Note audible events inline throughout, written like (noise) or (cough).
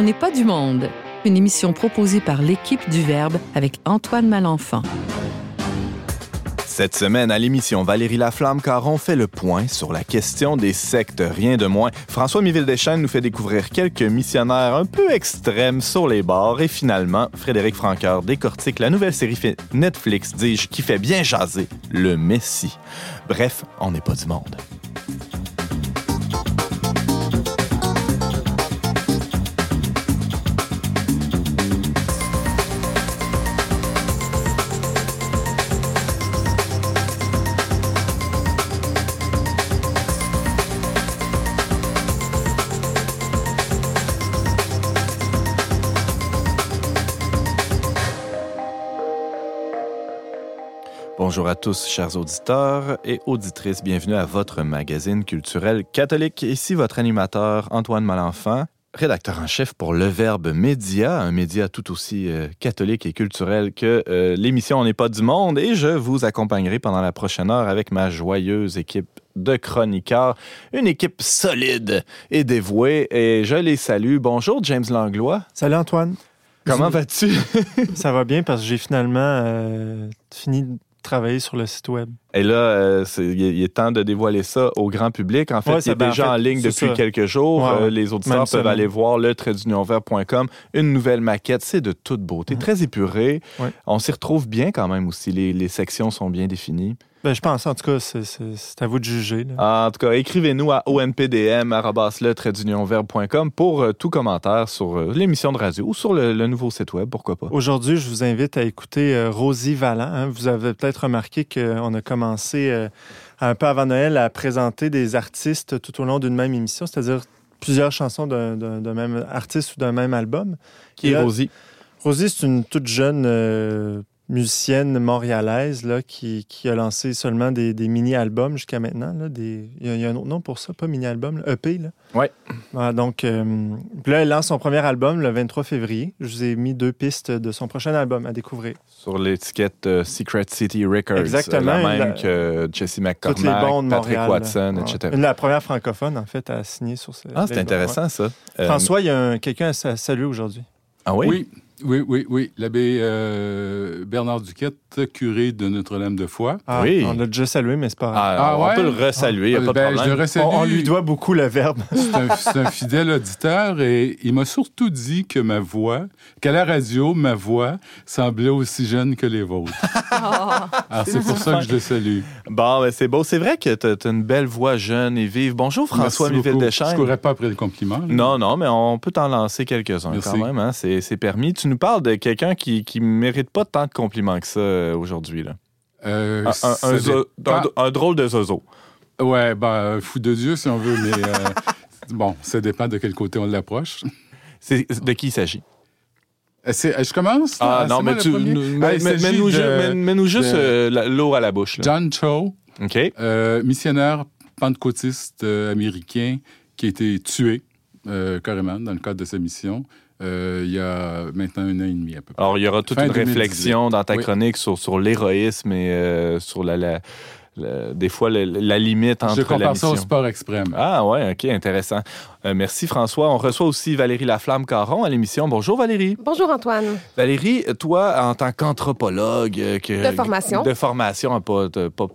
On n'est pas du monde, une émission proposée par l'équipe du Verbe avec Antoine Malenfant. Cette semaine, à l'émission Valérie Laflamme, Caron fait le point sur la question des sectes, rien de moins. François Miville-Deschênes nous fait découvrir quelques missionnaires un peu extrêmes sur les bords. Et finalement, Frédéric Franqueur décortique la nouvelle série Netflix, dis-je, qui fait bien jaser, Le Messie. Bref, on n'est pas du monde. Bonjour à tous, chers auditeurs et auditrices. Bienvenue à votre magazine culturel catholique. Ici votre animateur Antoine Malenfant, rédacteur en chef pour Le Verbe Média, un média tout aussi euh, catholique et culturel que euh, l'émission On n'est pas du monde. Et je vous accompagnerai pendant la prochaine heure avec ma joyeuse équipe de chroniqueurs, une équipe solide et dévouée. Et je les salue. Bonjour James Langlois. Salut Antoine. Comment vas-tu? (laughs) Ça va bien parce que j'ai finalement euh, fini travailler sur le site web. Et là, euh, il est temps de dévoiler ça au grand public. En fait, Ouais, c'est ben, déjà en fait, ligne depuis ça. quelques jours. Ouais. Euh, les auditeurs peuvent aller voir le traitdunionvert.com. Une nouvelle maquette, c'est de toute beauté, très épuré. Ouais. On s'y retrouve bien quand même aussi. Les, les sections sont bien définies. Ben, je pense, en tout cas, c'est- à vous de juger. là. En tout cas, écrivez-nous à onpdm.com pour euh, tout commentaire sur euh, l'émission de radio ou sur le, le nouveau site web, pourquoi pas. Aujourd'hui, je vous invite à écouter euh, Rosie Vallant. hein. Vous avez peut-être remarqué qu'on a commencé euh, un peu avant Noël à présenter des artistes tout au long d'une même émission, c'est-à-dire plusieurs chansons d'un- même artiste ou d'un même album. Qui est Rosie? Rosie, c'est une toute jeune euh, musicienne montréalaise là, qui, qui a lancé seulement des, des mini-albums jusqu'à maintenant. Là, des... il, y a, il y a un autre nom pour ça, pas mini-album, là, EP. Là. Ouais. Voilà, donc, euh, là, elle lance son premier album le 23 février. Je vous ai mis deux pistes de son prochain album à découvrir. Sur l'étiquette euh, Secret City Records. Exactement, La même la- que Jesse Toutes les McCormack, Patrick Montréal. Watson, là. etc. Ouais. La première francophone, en fait, à signer sur ce. Ah, c'est intéressant, ça. ouais. Euh, François, il y a un- quelqu'un à sa- saluer aujourd'hui. Ah oui? Oui, oui, oui, oui. L'abbé euh, Bernard Duquette, curé de Notre-Dame de Foix. Ah, Oui. On l'a déjà salué, mais c'est pas grave. Ah, Ah on ouais? peut le resaluer, il Ah, n'y a pas ben, de je problème. le resalue. on, on lui doit beaucoup le verbe. (laughs) C'est un, fidèle auditeur et il m'a surtout dit que ma voix, qu'à la radio, ma voix semblait aussi jeune que les vôtres. (laughs) Alors, c'est pour ça que je le salue. Bon, ben, c'est beau. C'est vrai que tu as, une belle voix jeune et vive. Bonjour, François beaucoup. Je Miville-Deschênes. courais pas après le compliment. là. Non, non, mais on peut t'en lancer quelques-uns quand même. Hein? C'est c'est permis. Tu nous parles de quelqu'un qui ne mérite pas tant de compliments que ça euh, aujourd'hui. là. Euh, Un, un- ça un zo- dépend. un- un drôle de zozo. Ouais, ben, fou de Dieu, si on veut, mais euh, (laughs) bon, ça dépend de quel côté on l'approche. C'est- De qui il s'agit? C'est- Je commence? Ah, non, mais tu. Mets-nous juste l'eau à la bouche. là. John Cho, OK? euh, missionnaire pentecôtiste américain qui a été tué euh, carrément dans le cadre de sa mission euh, il y a maintenant un an et demi à peu près. Alors, il y aura toute Fin une 2018. réflexion dans ta Oui. chronique sur, sur l'héroïsme et euh, sur la, des fois la, la limite entre Je la compare ça au sport extrême. Ah ouais, ok, intéressant. Euh, merci François. On reçoit aussi Valérie Laflamme Caron à l'émission. Bonjour Valérie. Bonjour Antoine. Valérie, toi, en tant qu'anthropologue, que- De formation. de formation, hein, pas, pas,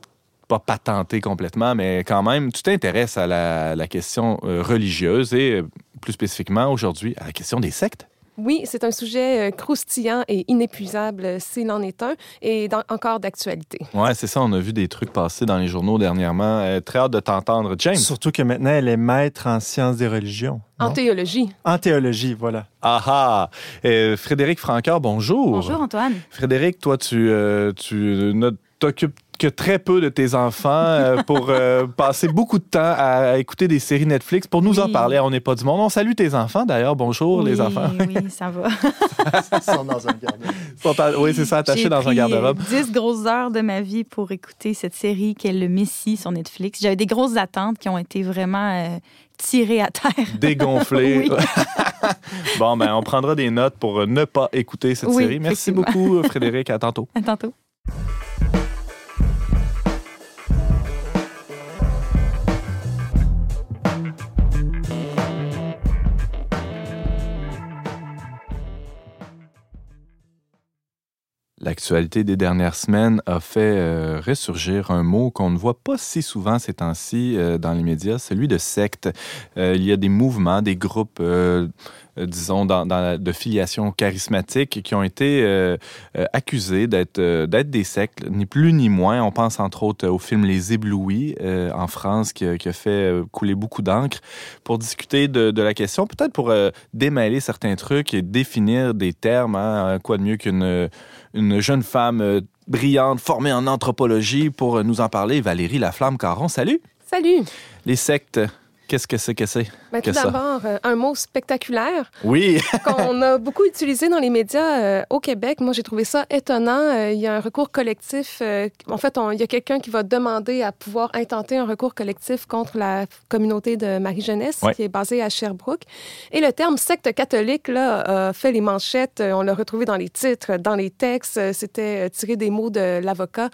pas patenté complètement, mais quand même, tu t'intéresses à la, la question euh, religieuse et euh, plus spécifiquement aujourd'hui à la question des sectes. Oui, c'est un sujet euh, croustillant et inépuisable euh, s'il en est un et dans- encore d'actualité. Ouais, c'est ça. On a vu des trucs passer dans les journaux dernièrement. Euh, très hâte de t'entendre, James. Surtout que maintenant, elle est maître en sciences des religions. En non? théologie. En théologie, voilà. Ah ah! Euh, Frédéric Francoeur, bonjour. Bonjour Antoine. Frédéric, toi, tu, euh, tu ne t'occupes que très peu de tes enfants euh, (laughs) pour euh, passer beaucoup de temps à, à écouter des séries Netflix. Pour nous en parler, on n'est pas du monde. On salue tes enfants, d'ailleurs. Bonjour, les enfants. Oui, ça va. (laughs) Ils sont dans un à- oui, c'est ça, attachés dans un garde-robe. euh, 10 grosses heures de ma vie pour écouter cette série qui est Le Messie sur Netflix. J'avais des grosses attentes qui ont été vraiment euh, tirées à terre. Dégonflés. (laughs) Oui. bon, ben, on prendra des notes pour euh, ne pas écouter cette Oui, série. Merci beaucoup, Frédéric. À tantôt. À tantôt. L'actualité des dernières semaines a fait euh, ressurgir un mot qu'on ne voit pas si souvent ces temps-ci euh, dans les médias, celui de secte. Euh, il y a des mouvements, des groupes disons, dans, dans, de filiation charismatique qui ont été euh, accusés d'être des sectes, ni plus ni moins. On pense entre autres au film Les Éblouis euh, en France qui, qui, a fait couler beaucoup d'encre pour discuter de, de la question, peut-être pour démêler certains trucs et définir des termes. Hein, quoi de mieux qu'une une jeune femme euh, brillante formée en anthropologie pour nous en parler, Valérie Laflamme-Caron. Salut! Salut! Les sectes, Qu'est-ce que c'est que c'est? Ben, tout d'abord, euh, un mot spectaculaire. Oui. (laughs) qu'on a beaucoup utilisé dans les médias euh, au Québec. Moi, j'ai trouvé ça étonnant. Euh, il y a un recours collectif. en fait, il y a quelqu'un qui va demander à pouvoir intenter un recours collectif contre la communauté de Marie-Jeunesse, qui est basée à Sherbrooke. Et le terme secte catholique, là, a fait les manchettes. On l'a retrouvé dans les titres, dans les textes. C'était tiré des mots de l'avocat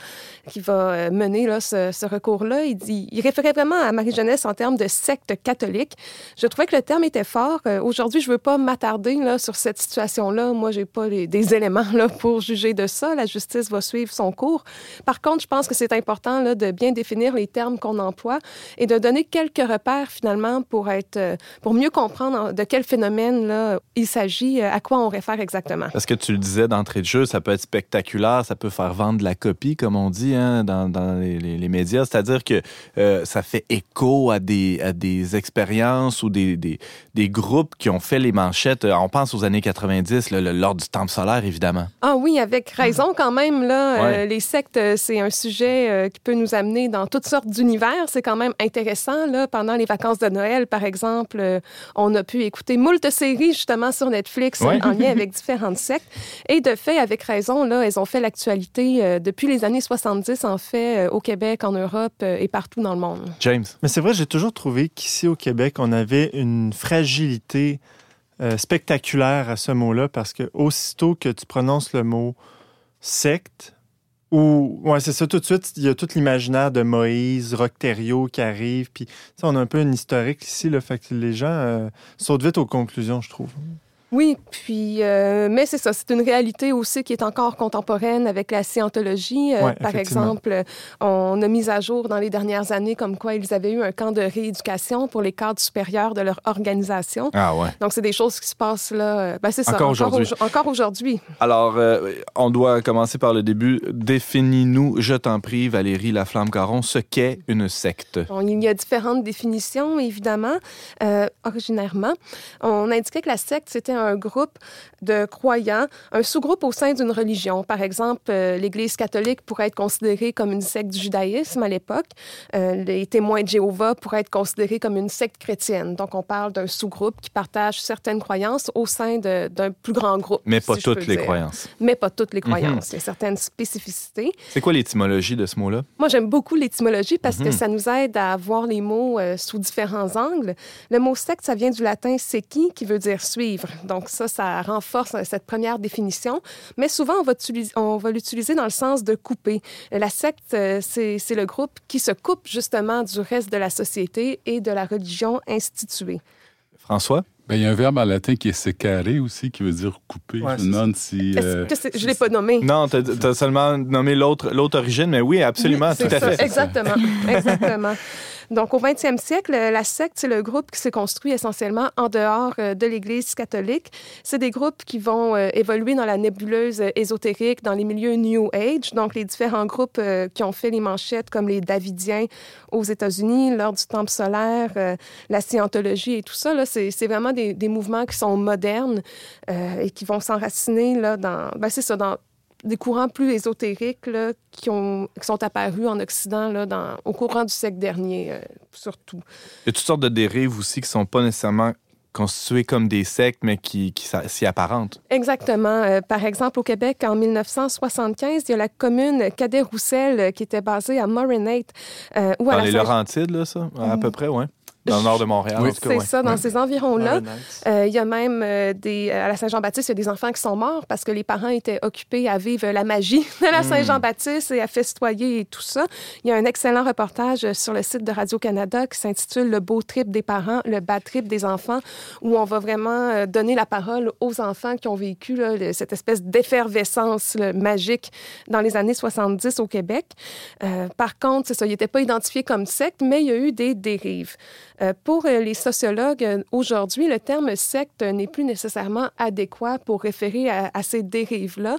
qui va mener là, ce, ce recours-là. Il, dit, il référait vraiment à Marie-Jeunesse en termes de secte catholique. Je trouvais que le terme était fort. Euh, aujourd'hui, je ne veux pas m'attarder sur cette situation-là. Moi, je n'ai pas des (laughs) éléments là, pour juger de ça. La justice va suivre son cours. Par contre, je pense que c'est important là, de bien définir les termes qu'on emploie et de donner quelques repères finalement pour, être, euh, pour mieux comprendre de quel phénomène là, il s'agit, euh, à quoi on réfère exactement. Parce que tu le disais d'entrée de jeu, ça peut être spectaculaire, ça peut faire vendre la copie, comme on dit hein, dans, les, médias. C'est-à-dire que ça fait écho à des, à des expériences ou des, des, des, groupes qui ont fait les manchettes. On pense aux années 90, là, lors du Temple solaire, évidemment. Ah oui, avec raison (laughs) quand même. Là, euh, les sectes, euh, c'est un sujet euh, qui peut nous amener dans toutes sortes d'univers. C'est quand même intéressant. Là. Pendant les vacances de Noël, par exemple, on a pu écouter moult séries justement sur Netflix en lien avec (laughs) différentes sectes. Et de fait, avec raison, là, elles ont fait l'actualité depuis les années 70, en fait, au Québec, en Europe et partout dans le monde. James. Mais c'est vrai, j'ai toujours trouvé qu'ici au Québec, on avait une fragilité euh, spectaculaire à ce mot-là parce que aussitôt que tu prononces le mot secte, ou ouais, c'est ça tout de suite, il y a tout l'imaginaire de Moïse, Rocterio qui arrive, puis on a un peu un historique ici, le fait que les gens euh, sautent vite aux conclusions, je trouve. Oui, puis, euh, mais c'est ça, c'est une réalité aussi qui est encore contemporaine avec la scientologie. Euh, par exemple, on a mis à jour dans les dernières années comme quoi ils avaient eu un camp de rééducation pour les cadres supérieurs de leur organisation. Ah ouais. Donc, c'est des choses qui se passent là. Euh, ben, c'est ça. Encore aujourd'hui. Encore aujourd'hui. Alors, on doit commencer par le début. Définis-nous, je t'en prie, Valérie Laflamme-Caron, ce qu'est une secte. Bon, il y a différentes définitions, évidemment. originairement, on indiquait que la secte, c'était un groupe de croyants, un sous-groupe au sein d'une religion. Par exemple, euh, l'Église catholique pourrait être considérée comme une secte du judaïsme à l'époque. Euh, les témoins de Jéhovah pourraient être considérés comme une secte chrétienne. Donc, on parle d'un sous-groupe qui partage certaines croyances au sein d'un plus grand groupe. Mais pas toutes les croyances. Mais pas toutes les croyances. Il y a certaines spécificités. C'est quoi l'étymologie de ce mot-là? Moi, j'aime beaucoup l'étymologie parce que mhm. ça nous aide à voir les mots euh, sous différents angles. Le mot secte, ça vient du latin seki, qui veut dire suivre. Donc ça, ça renforce euh, cette première définition. Mais souvent, on va, on va l'utiliser dans le sens de couper. La secte, euh, c'est le groupe qui se coupe justement du reste de la société et de la religion instituée. François? Ben, il y a un verbe en latin qui est sécaré aussi, qui veut dire couper. je me demande si. Euh, je ne l'ai pas nommé. Non, tu as, seulement nommé l'autre origine, mais oui, absolument, tout à fait. Exactement. (laughs) Exactement. Donc, au 20e siècle, la secte, c'est le groupe qui s'est construit essentiellement en dehors euh, de l'Église catholique. C'est des groupes qui vont euh, évoluer dans la nébuleuse ésotérique, dans les milieux New Age. Donc, les différents groupes euh, qui ont fait les manchettes, comme les Davidiens aux États-Unis, l'Ordre du Temple solaire, la Scientologie et tout ça, c'est vraiment des, des, mouvements qui sont modernes et qui vont s'enraciner dans, ben, ça, dans des courants plus ésotériques là, qui, ont, qui sont apparus en Occident là, dans, au courant du siècle dernier, euh, surtout. Il y a toutes sortes de dérives aussi qui ne sont pas nécessairement constituées comme des sectes, mais qui, qui s'y apparentent. Exactement. Euh, par exemple, au Québec, en 1975, il y a la commune Cadet-Roussel euh, qui était basée à Morinate. ou Dans les Laurentides, là, ça, à peu près, oui. Dans le nord de Montréal, Oui. en tout cas. C'est ouais. ça, dans Ouais. ces environs-là. Nice. Euh, Il y a même euh, des, à la Saint-Jean-Baptiste, il y a des enfants qui sont morts parce que les parents étaient occupés à vivre la magie de la Saint-Jean-Baptiste et à festoyer et tout ça. Il y a un excellent reportage sur le site de Radio-Canada qui s'intitule Le beau trip des parents, le bad trip des enfants, où on va vraiment euh, donner la parole aux enfants qui ont vécu là, cette espèce d'effervescence là, magique dans les années 70 au Québec. Euh, par contre, c'est ça, il n'était pas identifié comme secte, mais il y a eu des dérives. Euh, pour euh, les sociologues, euh, aujourd'hui, le terme secte n'est plus nécessairement adéquat pour référer à, à ces dérives-là.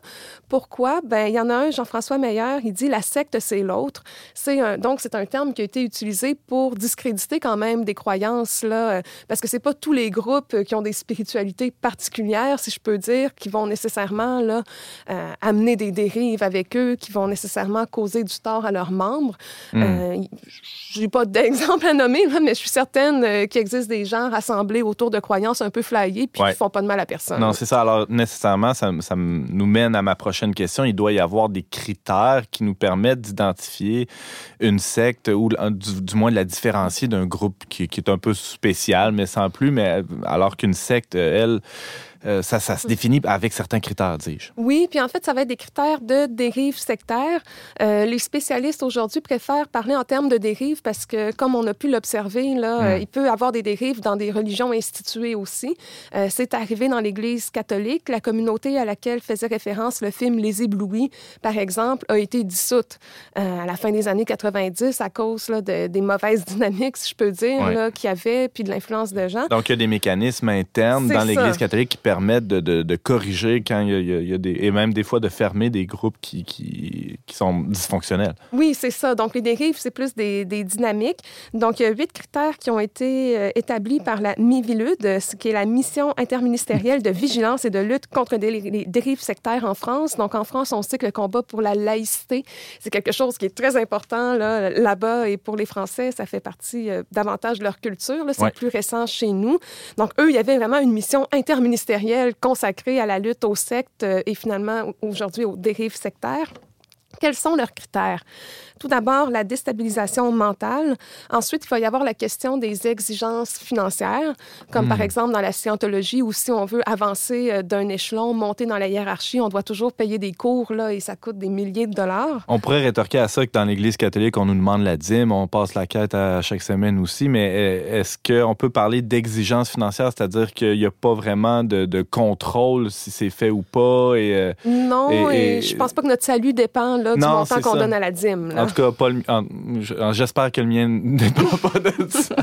Pourquoi? Ben, il y en a un, Jean-François Meyer, il dit la secte, c'est l'autre. C'est un, donc, c'est un terme qui a été utilisé pour discréditer quand même des croyances, là, parce que c'est pas tous les groupes qui ont des spiritualités particulières, si je peux dire, qui vont nécessairement là, euh, amener des dérives avec eux, qui vont nécessairement causer du tort à leurs membres. Hmm. Euh, n'ai pas d'exemple à nommer, là, mais je suis certaine euh, qu'il existe des gens rassemblés autour de croyances un peu flyées puis Ouais. qui font pas de mal à personne. Non, c'est ça. Alors, nécessairement, ça, ça nous mène à ma prochaine question. Il doit y avoir des critères qui nous permettent d'identifier une secte ou du, du moins de la différencier d'un groupe qui, qui est un peu spécial, mais sans plus. Mais alors qu'une secte, elle, euh, ça, ça se définit avec certains critères, dis-je. Oui, puis en fait, ça va être des critères de dérive sectaire. Euh, les spécialistes aujourd'hui préfèrent parler en termes de dérive parce que, comme on a pu l'observer, là, Mm. euh, il peut y avoir des dérives dans des religions instituées aussi. C'est arrivé dans l'Église catholique. La communauté à laquelle faisait référence le film Les Éblouis, par exemple, a été dissoute à la fin des années 90 à cause là, de- des mauvaises (laughs) dynamiques, si je peux dire, Ouais. là, qu'il y avait, puis de l'influence de gens. Donc, il y a des mécanismes internes dans l'Église catholique qui permettent de, de- de corriger quand il y, a, il y des... Et même des fois de fermer des groupes qui, qui, qui sont dysfonctionnels. Oui, c'est ça. Donc, les dérives, c'est plus des, des dynamiques. Donc, il y a huit critères qui ont été euh, établis par la MIVILUD, ce qui est la Mission interministérielle de vigilance et de lutte contre les, dérives sectaires en France. Donc, en France, on sait que le combat pour la laïcité, c'est quelque chose qui est très important là, là-bas. Et pour les Français, ça fait partie euh, davantage de leur culture. C'est Ouais. plus récent chez nous. Donc, eux, il y avait vraiment une mission interministérielle consacrée à la lutte aux sectes euh, et finalement, aujourd'hui, aux dérives sectaires. Quels sont leurs critères? Tout d'abord, la déstabilisation mentale. Ensuite, il va y avoir la question des exigences financières, comme par exemple dans la scientologie, où si on veut avancer euh, d'un échelon, monter dans la hiérarchie, on doit toujours payer des cours, là, et ça coûte des milliers de dollars. On pourrait rétorquer à ça que dans l'Église catholique, on nous demande la dîme, on passe la quête à chaque semaine aussi, mais euh, est-ce qu'on peut parler d'exigence financière, c'est-à-dire qu'il n'y a pas vraiment de, de contrôle si c'est fait ou pas? Et, euh, Non, Et- et, et- je pense pas que notre salut dépend là, du Non, montant qu'on donne à la dîme. là. en tout cas, pas le- j'espère que le mien ne (laughs) dépend pas de ça.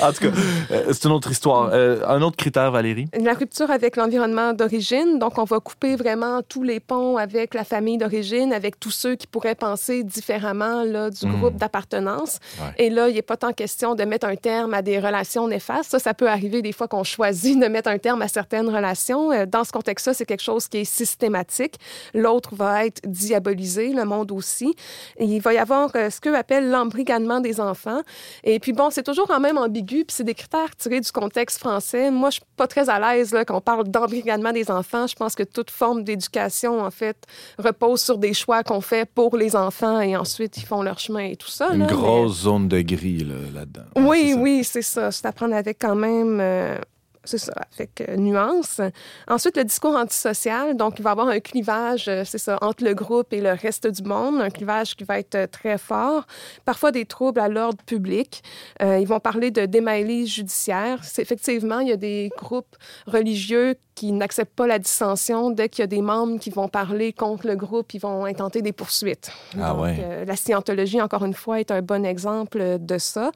en tout cas, euh, c'est une autre histoire. Euh, un autre critère, Valérie? La rupture avec l'environnement d'origine. Donc, on va couper vraiment tous les ponts avec la famille d'origine, avec tous ceux qui pourraient penser différemment là, du Mm. groupe d'appartenance. Ouais. Et là, il n'est pas tant question de mettre un terme à des relations néfastes. Ça, ça peut arriver des fois qu'on choisit de mettre un terme à certaines relations. Euh, Dans ce contexte-là, c'est quelque chose qui est systématique. L'autre va être diabolisé, le monde aussi. Il va y avoir euh, ce qu'eux appellent l'embrigadement des enfants. Et puis bon, c'est toujours quand même ambigu, puis c'est des critères tirés du contexte français. Moi, je suis pas très à l'aise là, quand on parle d'embrigadement des enfants. Je pense que toute forme d'éducation, en fait, repose sur des choix qu'on fait pour les enfants et ensuite ils font leur chemin et tout ça. Une là, mais- grosse zone de gris là, là-dedans. Ouais, oui, c'est oui, c'est ça. C'est à prendre avec quand même. euh, c'est ça, avec euh, nuance. Ensuite, le discours antisocial. Donc, il va y avoir un clivage, euh, c'est ça, entre le groupe et le reste du monde, un clivage qui va être euh, très fort. Parfois, des troubles à l'ordre public. Euh, ils vont parler de démêlés judiciaires. Effectivement, il y a des groupes religieux qui n'acceptent pas la dissension. Dès qu'il y a des membres qui vont parler contre le groupe, ils vont intenter des poursuites. Ah Donc, ouais. la scientologie, encore une fois, est un bon exemple de ça.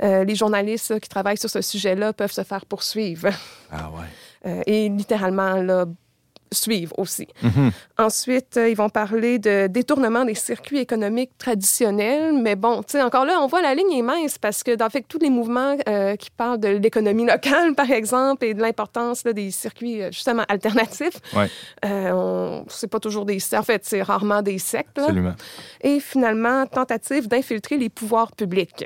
Les journalistes qui travaillent sur ce sujet-là peuvent se faire poursuivre Ah ouais. euh, et littéralement là, suivre aussi. Mhm. Ensuite, euh, ils vont parler de détournement des circuits économiques traditionnels. Mais bon, tu sais, encore là, on voit la ligne est mince parce que dans fait, tous les mouvements euh, qui parlent de l'économie locale, (laughs) par exemple, et de l'importance des circuits justement alternatifs, Ouais. euh, c'est pas toujours des... En fait, c'est rarement des sectes. là. Absolument. Et finalement, tentative d'infiltrer les pouvoirs publics.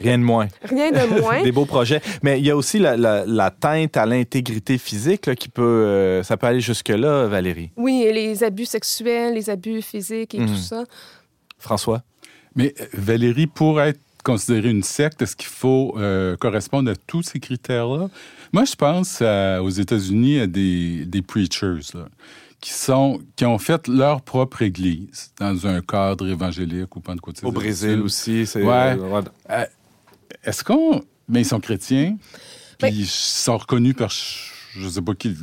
Rien de moins. Rien de moins. (laughs) Des beaux projets. Mais il y a aussi la, la- la teinte à l'intégrité physique là, qui peut. euh, ça peut aller jusque-là, Valérie. Oui, et les abus sexuels, les abus physiques et Mhm. tout ça. François? Mais euh, Valérie, pour être considérer une secte? Est-ce qu'il faut euh, correspondre à tous ces critères-là? Moi, je pense aux États-Unis à des, des preachers qui, sont, qui ont fait leur propre église dans un cadre évangélique ou pentecôtiste. Au Brésil aussi. C'est, ouais. Est-ce qu'on... Mais ils sont chrétiens, puis ils sont reconnus par je sais pas qui,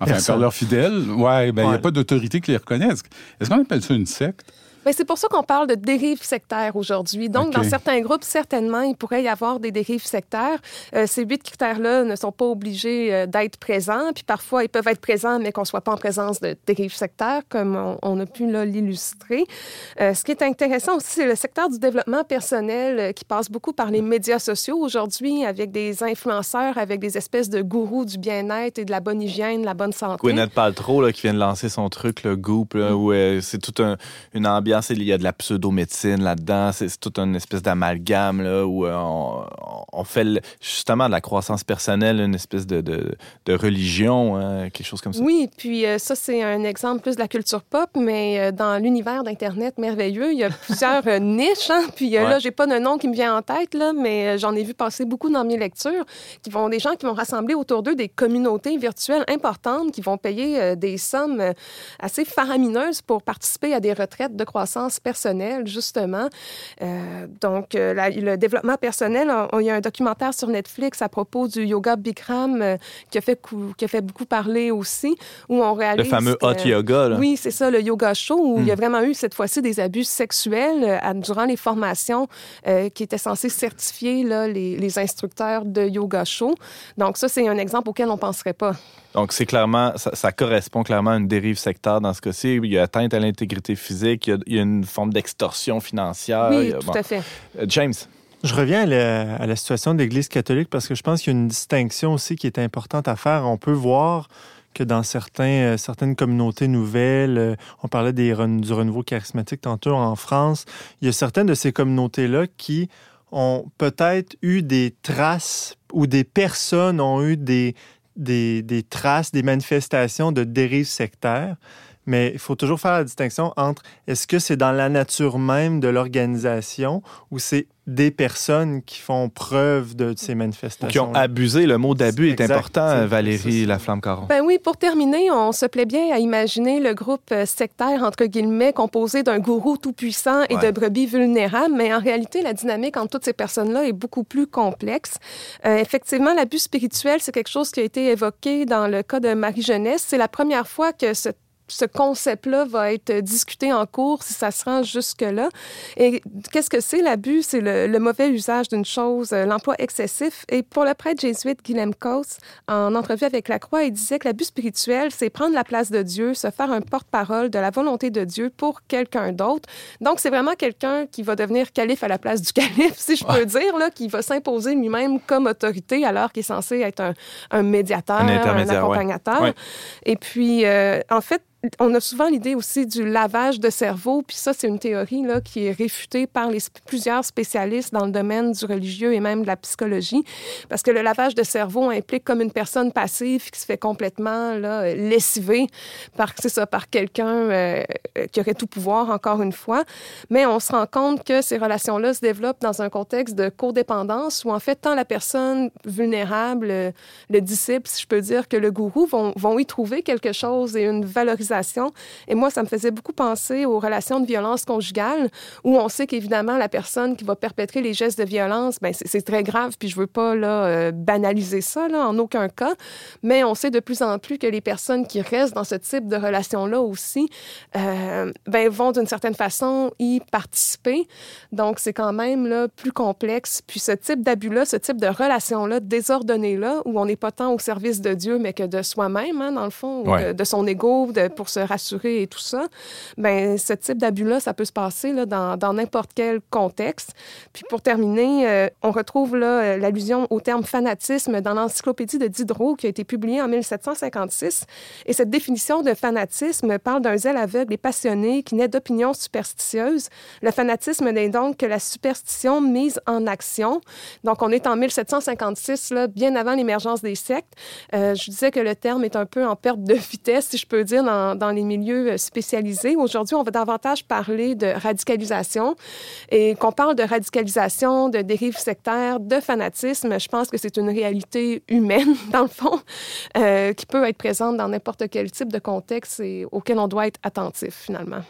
enfin, par leurs fidèles? Ouais, ben, il n'y a pas d'autorité qui les reconnaisse. Est-ce qu'on appelle ça une secte? Ben, c'est pour ça qu'on parle de dérive sectaire aujourd'hui. Donc, dans certains groupes, certainement, il pourrait y avoir des dérives sectaires. Euh, ces huit critères-là ne sont pas obligés euh, d'être présents. Puis parfois, ils peuvent être présents, mais qu'on ne soit pas en présence de dérives sectaires, comme on, a pu l'illustrer. Euh, ce qui est intéressant aussi, c'est le secteur du développement personnel qui passe beaucoup par les médias sociaux aujourd'hui, avec des influenceurs, avec des espèces de gourous du bien-être et de la bonne hygiène, de la bonne santé. Gwyneth Paltrow, là, qui vient de lancer son truc, le Goop, là, où c'est toute un, une ambiance il y a de la pseudo-médecine là-dedans. C'est toute une espèce d'amalgame là, où euh, on, fait justement de la croissance personnelle, une espèce de, de, religion, hein, quelque chose comme ça. Oui, puis euh, ça, c'est un exemple plus de la culture pop, mais euh, dans l'univers d'Internet merveilleux, il y a plusieurs (laughs) niches. Hein, puis là, j'ai pas de nom qui me vient en tête, là, mais j'en ai vu passer beaucoup dans mes lectures, qui vont, des gens qui vont rassembler autour d'eux des communautés virtuelles importantes, qui vont payer des sommes assez faramineuses pour participer à des retraites de croissance croissance personnelle, justement. Euh, donc, euh, le développement personnel, il y a un documentaire sur Netflix à propos du yoga Bikram euh, qui, a fait, qui a fait beaucoup parler aussi, où on réalise... Le fameux hot yoga, là. Oui, c'est ça, le yoga show, où il y a hmm. vraiment eu cette fois-ci des abus sexuels durant les formations qui étaient censées certifier là, les, les instructeurs de yoga show. Donc, ça, c'est un exemple auquel on ne penserait pas. Donc, c'est clairement, ça, correspond clairement à une dérive sectaire dans ce cas-ci. Il y a atteinte à l'intégrité physique, il y a, une forme d'extorsion financière. Oui, tout à fait. Euh, James. Je reviens à la, situation de l'Église catholique parce que je pense qu'il y a une distinction aussi qui est importante à faire. On peut voir que dans certains, euh, certaines communautés nouvelles, euh, on parlait des, du renouveau charismatique tantôt en France, il y a certaines de ces communautés-là qui ont peut-être eu des traces ou des personnes ont eu des, des, des traces, des manifestations de dérive sectaire. Mais il faut toujours faire la distinction entre est-ce que c'est dans la nature même de l'organisation ou c'est des personnes qui font preuve de ces manifestations. Qui ont abusé. Le mot d'abus est important, Valérie Laflamme-Caron. Ben oui, pour terminer, on se plaît bien à imaginer le groupe euh, sectaire, entre guillemets, composé d'un gourou tout-puissant et de brebis vulnérables, mais en réalité, la dynamique entre toutes ces personnes-là est beaucoup plus complexe. Euh, effectivement, l'abus spirituel, c'est quelque chose qui a été évoqué dans le cas de Marie-Jeunesse. C'est la première fois que ce ce concept-là va être discuté en cours si ça se rend jusque-là. Et qu'est-ce que c'est l'abus? C'est le, mauvais usage d'une chose, euh, l'emploi excessif. Et pour le prêtre jésuite Guilhem Kos, en entrevue avec la Croix, il disait que l'abus spirituel, c'est prendre la place de Dieu, se faire un porte-parole de la volonté de Dieu pour quelqu'un d'autre. Donc, c'est vraiment quelqu'un qui va devenir calife à la place du (laughs) calife, si je peux dire, là, qui va s'imposer lui-même comme autorité alors qu'il est censé être un, médiateur, un, accompagnateur. Et puis, euh, en fait, on a souvent l'idée aussi du lavage de cerveau, puis ça, c'est une théorie là, qui est réfutée par les, plusieurs spécialistes dans le domaine du religieux et même de la psychologie, parce que le lavage de cerveau implique comme une personne passive qui se fait complètement là, lessiver par, par quelqu'un euh, qui aurait tout pouvoir, encore une fois. Mais on se rend compte que ces relations-là se développent dans un contexte de codépendance où, en fait, tant la personne vulnérable, le disciple, si je peux dire, que le gourou vont, vont y trouver quelque chose et une valorisation et moi, ça me faisait beaucoup penser aux relations de violence conjugale, où on sait qu'évidemment, la personne qui va perpétrer les gestes de violence, ben, c'est très grave, puis je veux pas là, euh, banaliser ça, là, en aucun cas, mais on sait de plus en plus que les personnes qui restent dans ce type de relation-là aussi euh, ben, vont d'une certaine façon y participer. Donc, c'est quand même là, plus complexe. Puis ce type d'abus-là, ce type de relation-là, désordonnée-là, où on n'est pas tant au service de Dieu, mais que de soi-même, hein, dans le fond, de, de, son ego, de, pour se rassurer et tout ça, ben ce type d'abus-là, ça peut se passer là, dans n'importe quel contexte. Puis pour terminer, euh, on retrouve euh, l'allusion au terme fanatisme dans l'encyclopédie de Diderot qui a été publiée en 1756. Et cette définition de fanatisme parle d'un zèle aveugle et passionné qui naît d'opinions superstitieuses. Le fanatisme n'est donc que la superstition mise en action. Donc on est en 1756, là, bien avant l'émergence des sectes. Euh, je disais que le terme est un peu en perte de (laughs) vitesse, si je peux dire, dans dans, les milieux spécialisés. Aujourd'hui, on va davantage parler de radicalisation et qu'on parle de radicalisation, de dérive sectaire, de fanatisme. Je pense que c'est une réalité humaine, (laughs) dans le fond, euh, qui peut être présente dans n'importe quel type de contexte et auquel on doit être attentif, finalement.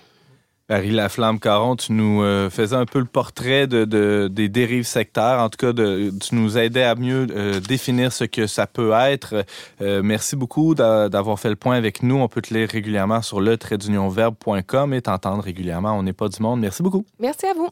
Marie Laflamme-Caron, tu nous euh, faisais un peu le portrait de, des dérives sectaires. En tout cas, tu nous aidais à mieux euh, définir ce que ça peut être. Euh, merci beaucoup d'avoir fait le point avec nous. On peut te lire régulièrement sur le et t'entendre régulièrement. On n'est pas du monde. Merci beaucoup. Merci à vous.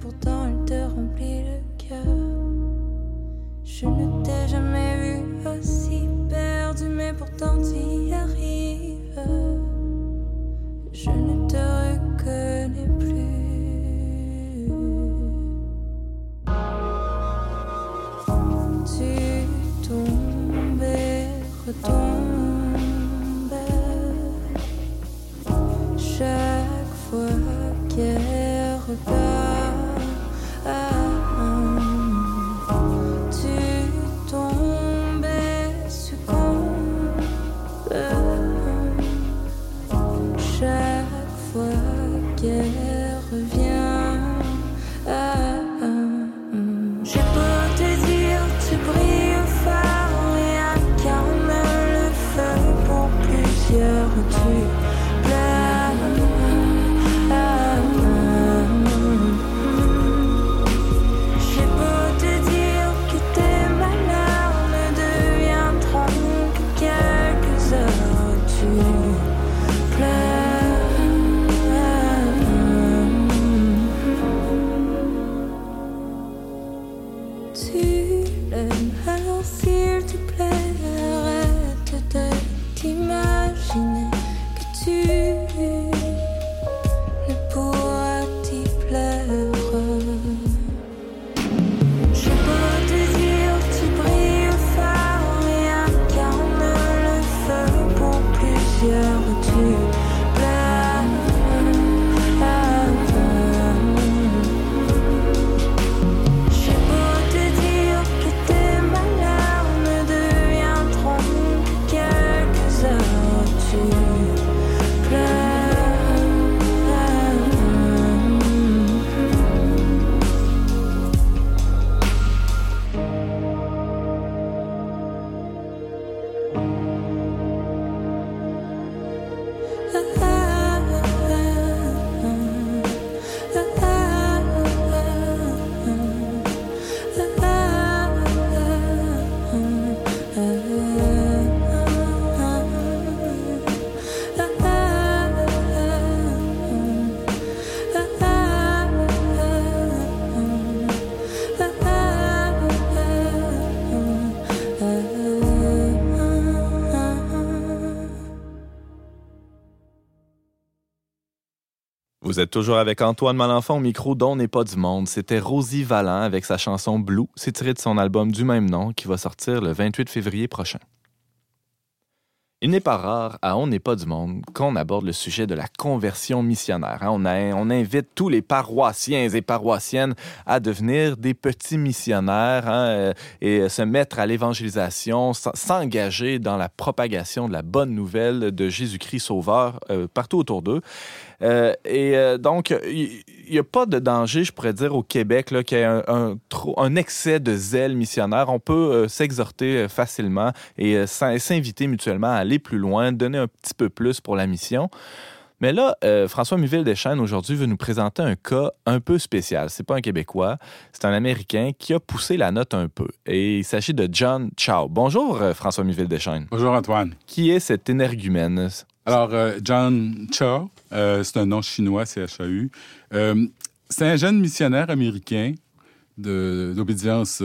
Pourtant elle te remplit le cœur. Je ne t'ai jamais vu aussi perdu, mais pourtant tu y arrives. Je ne te reconnais plus. Tu tombes et chaque fois qu'elle repart. Vous êtes toujours avec Antoine Malenfant au micro dont n'est pas du monde. C'était Rosie Vallant avec sa chanson Blue. C'est tiré de son album du même nom qui va sortir le 28 février prochain. Il n'est pas rare à On n'est pas du monde qu'on aborde le sujet de la conversion missionnaire. Hein. On, invite tous les paroissiens et paroissiennes à devenir des petits missionnaires hein, euh, et se mettre à l'évangélisation, s'engager dans la propagation de la bonne nouvelle de Jésus-Christ Sauveur euh, partout autour d'eux. Euh, et donc, n'y a pas de danger, je pourrais dire, au Québec, qu'il y ait un, un, excès de zèle missionnaire. On peut euh, s'exhorter facilement et s'inviter mutuellement à aller plus loin, donner un petit peu plus pour la mission. Mais là, François Muville-Deschênes, aujourd'hui, veut nous présenter un cas un peu spécial. C'est pas un Québécois, c'est un Américain qui a poussé la note un peu. Et il s'agit de John Chow. Bonjour, François Muville-Deschênes. Bonjour, Antoine. Qui est cet énergumène? Alors, euh, John Cha, euh, c'est un nom chinois, C-H-A-U. Euh, c'est un jeune missionnaire américain d'obédience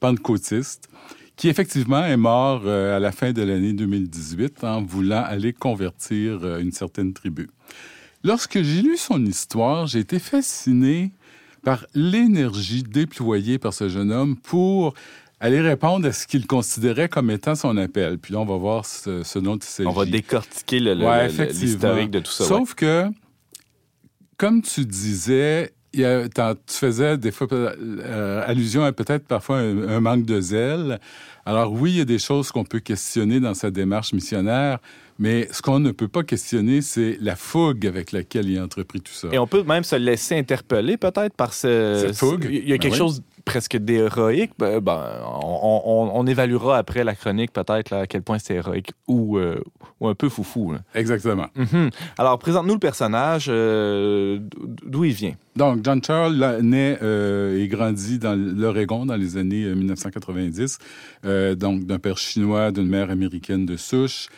pentecôtiste qui effectivement est mort à la fin de l'année 2018 en voulant aller convertir une certaine tribu. Lorsque j'ai lu son histoire, j'ai été fasciné par l'énergie déployée par ce jeune homme pour aller répondre à ce qu'il considérait comme étant son appel. Puis là, on va voir ce, ce dont il s'agit. On va décortiquer le- le- Ouais, l'historique de tout ça. ouais. Sauf que, comme tu disais, il a- tu faisais des fois euh, allusion à peut-être parfois un, un manque de zèle. Alors oui, il y a des choses qu'on peut questionner dans sa démarche missionnaire, mais ce qu'on ne peut pas questionner, c'est la fougue avec laquelle il a entrepris tout ça. Et on peut même se laisser interpeller peut-être par ce... Cette fougue? Il y a Ben quelque oui. chose presque d'héroïque. Ben, ben, on, on- on évaluera après la chronique peut-être à quel point c'est héroïque ou, euh, ou un peu foufou. là. Exactement. Mhm. Alors, présente-nous le personnage, euh, d'où il vient? Donc, John Charles là, naît euh, et grandit dans l'Oregon dans les années euh, 1990, euh, donc d'un père chinois, d'une mère américaine de souche.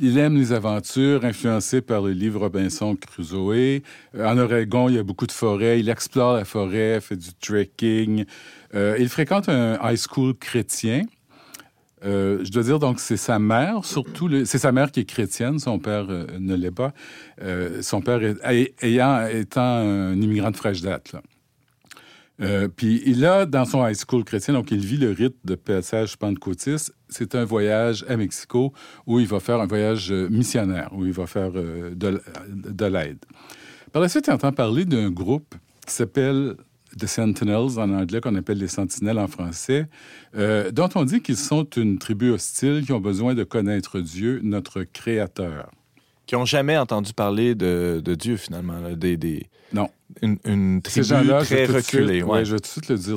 Il aime les aventures, influencé par le livre Robinson Crusoe. Euh, en Oregon, il y a beaucoup de forêts. Il explore la forêt, fait du trekking. Euh, il fréquente un high school chrétien. Euh, je dois dire, donc, c'est sa mère, surtout, c'est sa mère qui est chrétienne, son père ne l'est pas. Son père ayant, étant un immigrant de fraîche date. Euh, puis il a, dans son high school chrétien, donc il vit le rite de passage pentecôtiste. C'est un voyage à Mexico où il va faire un voyage euh, missionnaire, où il va faire euh, de, l'aide. Par la suite, il entend parler d'un groupe qui s'appelle The Sentinels en anglais, qu'on appelle les Sentinelles en français, euh, dont on dit qu'ils sont une tribu hostile qui ont besoin de connaître Dieu, notre Créateur. Qui n'ont jamais entendu parler de, de Dieu, finalement. là, des, des- Non. Une, une Ces tribu gens-là, je très reculée. ouais, je vais tout de suite le dire.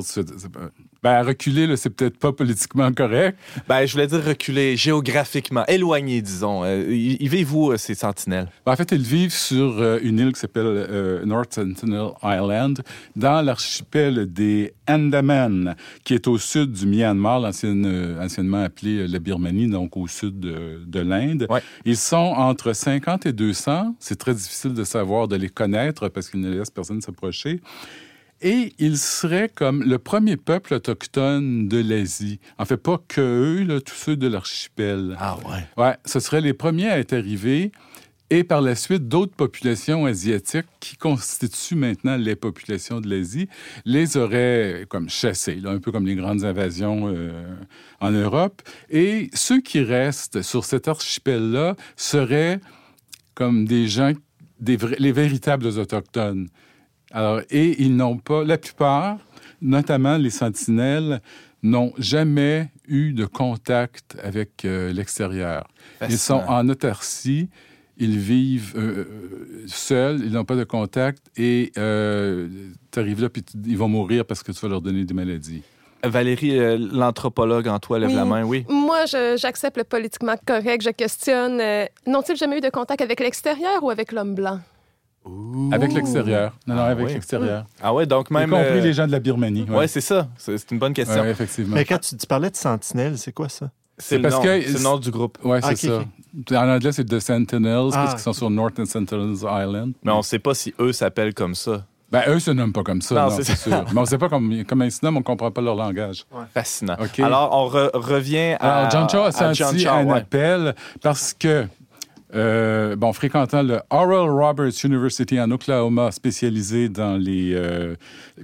Ben, reculer, là, c'est peut-être pas politiquement correct. Ben, je voulais dire reculée, géographiquement, éloigné, disons. Euh, y y vivez-vous, euh, ces sentinelles? Ben, en fait, ils vivent sur euh, une île qui s'appelle euh, North Sentinel Island, dans l'archipel des Andaman, qui est au sud du Myanmar, l'ancienne, euh, anciennement appelé la Birmanie, donc au sud de, de l'Inde. Ouais. Ils sont entre 50 et 200. C'est très difficile de savoir, de les connaître, parce qu'ils ne laissent personne s'approcher. Et ils seraient comme le premier peuple autochtone de l'Asie. En fait, pas que eux, là, tous ceux de l'archipel. Ah ouais. Ouais, ce seraient les premiers à être arrivés. Et par la suite, d'autres populations asiatiques qui constituent maintenant les populations de l'Asie les auraient comme chassés, là, un peu comme les grandes invasions euh, en Europe. Et ceux qui restent sur cet archipel-là seraient comme des gens, des les véritables autochtones. Alors, et ils n'ont pas, la plupart, notamment les sentinelles, n'ont jamais eu de contact avec euh, l'extérieur. Ils sont en autarcie, ils vivent euh, euh, seuls, ils n'ont pas de contact et tu arrives là puis ils vont mourir parce que tu vas leur donner des maladies. Valérie, euh, l'anthropologue en toi, lève Oui. la main, oui. Moi, j'accepte le politiquement correct. Je questionne. euh, N'ont-ils jamais eu de contact avec l'extérieur ou avec l'homme blanc? Avec l'extérieur. Non, non, Ah avec oui. l'extérieur. Ah ouais, donc Y même... compris euh, les gens de la Birmanie. Ouais, c'est ça. C'est c'est une bonne question. Ouais, effectivement. Mais quand tu, tu parlais de sentinelle, c'est quoi ça? C'est le, parce nom- que- c'est le nom du groupe. Ouais, c'est Ah, ok, ça. En anglais, c'est The Sentinels, Ah. parce qu'ils sont sur North and Sentinels Island. Mais on ne sait pas si eux s'appellent comme ça. Ben, eux se nomment pas comme ça, Non, non, c'est c'est sûr. Mais on sait pas comme, comment ils se nomment, on comprend pas leur langage. Fascinant. OK. Alors, on re- revient à. Alors, John Cho a senti John Cho, un ouais. appel parce que, euh, bon, fréquentant le Oral Roberts University en Oklahoma, spécialisé dans les, euh,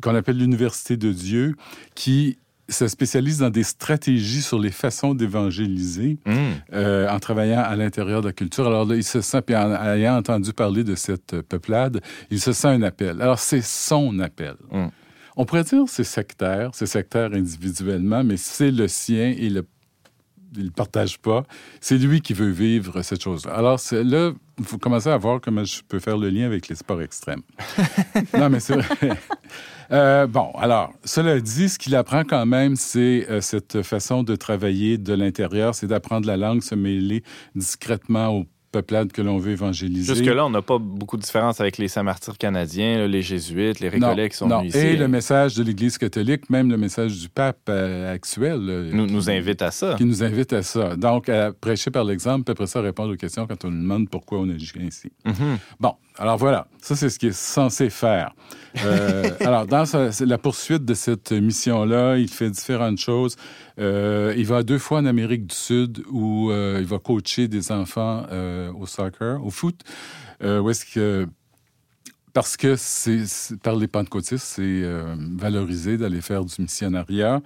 qu'on appelle l'Université de Dieu, qui se spécialise dans des stratégies sur les façons d'évangéliser Hmm. euh, en travaillant à l'intérieur de la culture. Alors là, il se sent, puis en ayant entendu parler de cette peuplade, il se sent un appel. Alors, c'est son appel. Mm. On pourrait dire c'est sectaire, c'est sectaire individuellement, mais c'est le sien et le il ne partage pas. C'est lui qui veut vivre cette chose-là. Alors là, il faut commencer à voir comment je peux faire le lien avec les sports extrêmes. (laughs) non, mais c'est vrai. (laughs) Euh, bon, alors, cela dit, ce qu'il apprend quand même, c'est euh, cette façon de travailler de l'intérieur, c'est d'apprendre la langue, se mêler discrètement aux peuplades que l'on veut évangéliser. Jusque-là, on n'a pas beaucoup de différence avec les Saint-Martyrs canadiens, les Jésuites, les Récollets qui sont non. venus ici. Et le message de l'Église catholique, même le message du pape euh, actuel, là, nous, qui- nous invite à ça. qui nous invite à ça. Donc, à prêcher par l'exemple, puis après ça, répondre aux questions quand on nous demande pourquoi on agit ainsi. Mhm. Bon, alors voilà, ça c'est ce qu'il est censé faire. Euh, (laughs) alors, dans sa- la poursuite de cette mission-là, il fait différentes choses. Euh, il va deux fois en Amérique du Sud où euh, il va coacher des enfants au soccer, au foot, où est-ce que parce que c'est par les pentecôtistes, c'est euh, valorisé d'aller faire du missionnariat.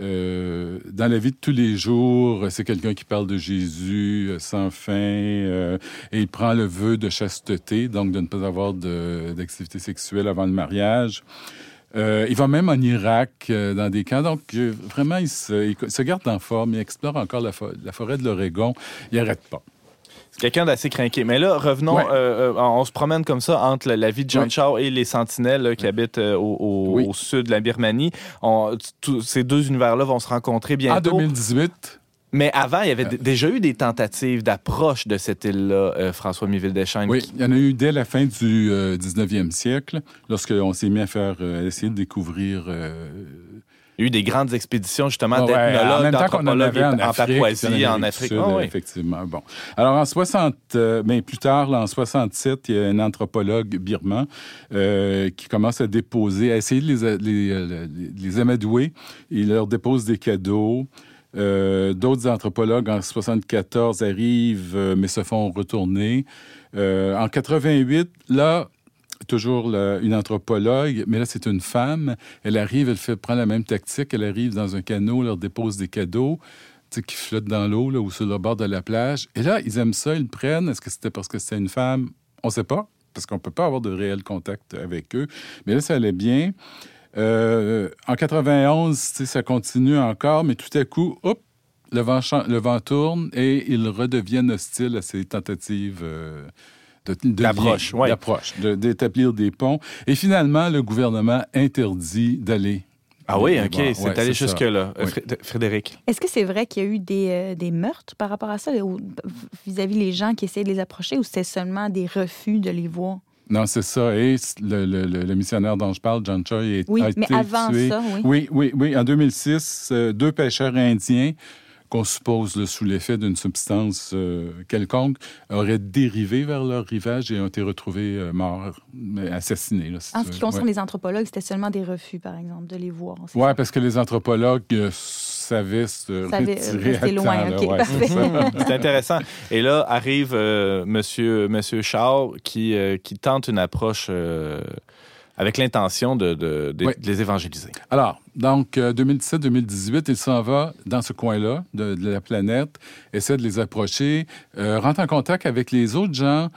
Euh, dans la vie de tous les jours, c'est quelqu'un qui parle de Jésus euh, sans fin euh, et il prend le vœu de chasteté, donc de ne pas avoir d'activité sexuelle avant le mariage. Euh, il va même en Irak, euh, dans des camps. Donc, euh, vraiment, il se, il se garde en forme. Il explore encore la, la forêt de l'Oregon. Il n'arrête pas. C'est quelqu'un d'assez craqué. Mais là, revenons, Ouais. euh, euh, on se promène comme ça entre la, la vie de John. Chow et les sentinelles là, qui habitent euh, au, au- Oui. au sud de la Birmanie. On- ces deux univers-là vont se rencontrer bientôt. En 2018, Mais avant, il y avait déjà eu des tentatives d'approche de cette île-là, euh, François Miville-Deschênes. Oui, il y en a eu dès la fin du euh, 19e siècle, lorsqu'on s'est mis à faire, euh, à essayer de découvrir. Il y a eu des grandes expéditions, justement, en d'ethnologues, en d'anthropologues en, en Afrique, Papouasie, en Afrique. Sud, oui. Effectivement. Bon. Alors, en 60, euh, mais plus tard, là, en 67, il y a un anthropologue birman euh, qui commence à déposer, à essayer de les, les, les- les amadouer. Il leur dépose des cadeaux. Euh, D'autres anthropologues en 74 arrivent, mais se font retourner. En 88, là, toujours une anthropologue, mais là, c'est une femme. Elle arrive, elle prend la même tactique. Elle arrive dans un canot, leur dépose des cadeaux qui flottent dans l'eau ou sur le bord de la plage. Et là, ils aiment ça, ils le prennent. Est-ce que c'était parce que c'était une femme? On ne sait pas, parce qu'on ne peut pas avoir de réel contact avec eux. Mais là, ça allait bien. Euh, en 91, tu sais, ça continue encore, mais tout à coup, hop, le vent, le vent tourne et ils redeviennent hostiles à ces tentatives euh, de, de D'approche, ouais. de- d'établir des ponts. Et finalement, le gouvernement interdit d'aller. Ah oui, OK, c'est Ouais, allé jusque-là. Euh, Oui. Frédéric. Est-ce que c'est vrai qu'il y a eu des, euh, des meurtres par rapport à ça, ou- vis-à-vis les gens qui essayaient de les approcher, ou c'était seulement des refus de les voir? Non, c'est ça. Et le, le- le- le missionnaire dont je parle, John Choi, est, Oui, a mais été avant tué. ça, oui. Oui, oui, oui. En 2006, euh, deux pêcheurs indiens qu'on suppose là, sous l'effet d'une substance euh, quelconque auraient dérivé vers leur rivage et ont été retrouvés euh, morts, assassinés. Là, si En ce qui concerne Ouais. les anthropologues, c'était seulement des refus, par exemple, de les voir. ça? parce que les anthropologues euh, savaient se Savaient, retirer rester à loin, temps, là. ok, Ouais, parfait. (laughs) (laughs) c'est intéressant. Et là arrive euh, Monsieur, Monsieur Charles qui, euh, qui tente une approche euh, avec l'intention de, de- de- Oui. de les évangéliser. Alors, donc, euh, 2017-2018, il s'en va dans ce coin-là de, de la planète, essaie de les approcher, euh, rentre en contact avec les autres gens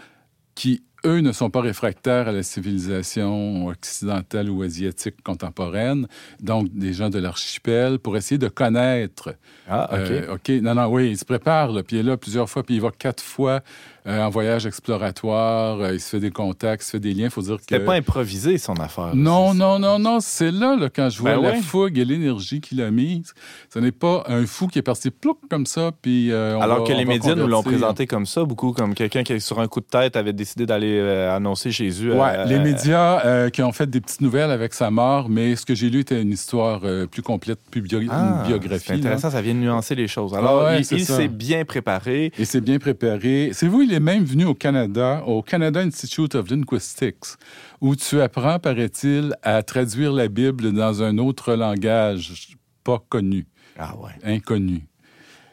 qui, eux, ne sont pas réfractaires à la civilisation occidentale ou asiatique contemporaine, donc des gens de l'archipel, pour essayer de connaître. Ah, OK. Euh, OK, non, non, oui, il se prépare, là, puis il est là plusieurs fois, puis il va quatre fois euh, en voyage exploratoire, euh, il se fait des contacts, il se fait des liens, il faut dire que... C'était pas improvisé, son affaire. Non, non, non, non, c'est là, là, quand je vois Ben la ouais. fougue et l'énergie qu'il a mise. Ce n'est pas un fou qui est parti plouc comme ça, puis euh, Alors va- que les médias nous l'ont présenté comme ça, beaucoup comme quelqu'un qui, sur un coup de tête, avait décidé d'aller euh, annoncer Jésus. Ouais, les médias qui ont fait des petites nouvelles avec sa mort, mais ce que j'ai lu était une histoire plus complète, plus bio- Ah, une biographie. C'est intéressant, ça vient de nuancer les choses. Alors, Ouais, il, s'est bien préparé. Et c'est bien préparé. C'est vous, il est même venu au Canada, au Canada Institute of Linguistics, où tu apprends, paraît-il, à traduire la Bible dans un autre langage pas connu. Ah ouais. inconnu.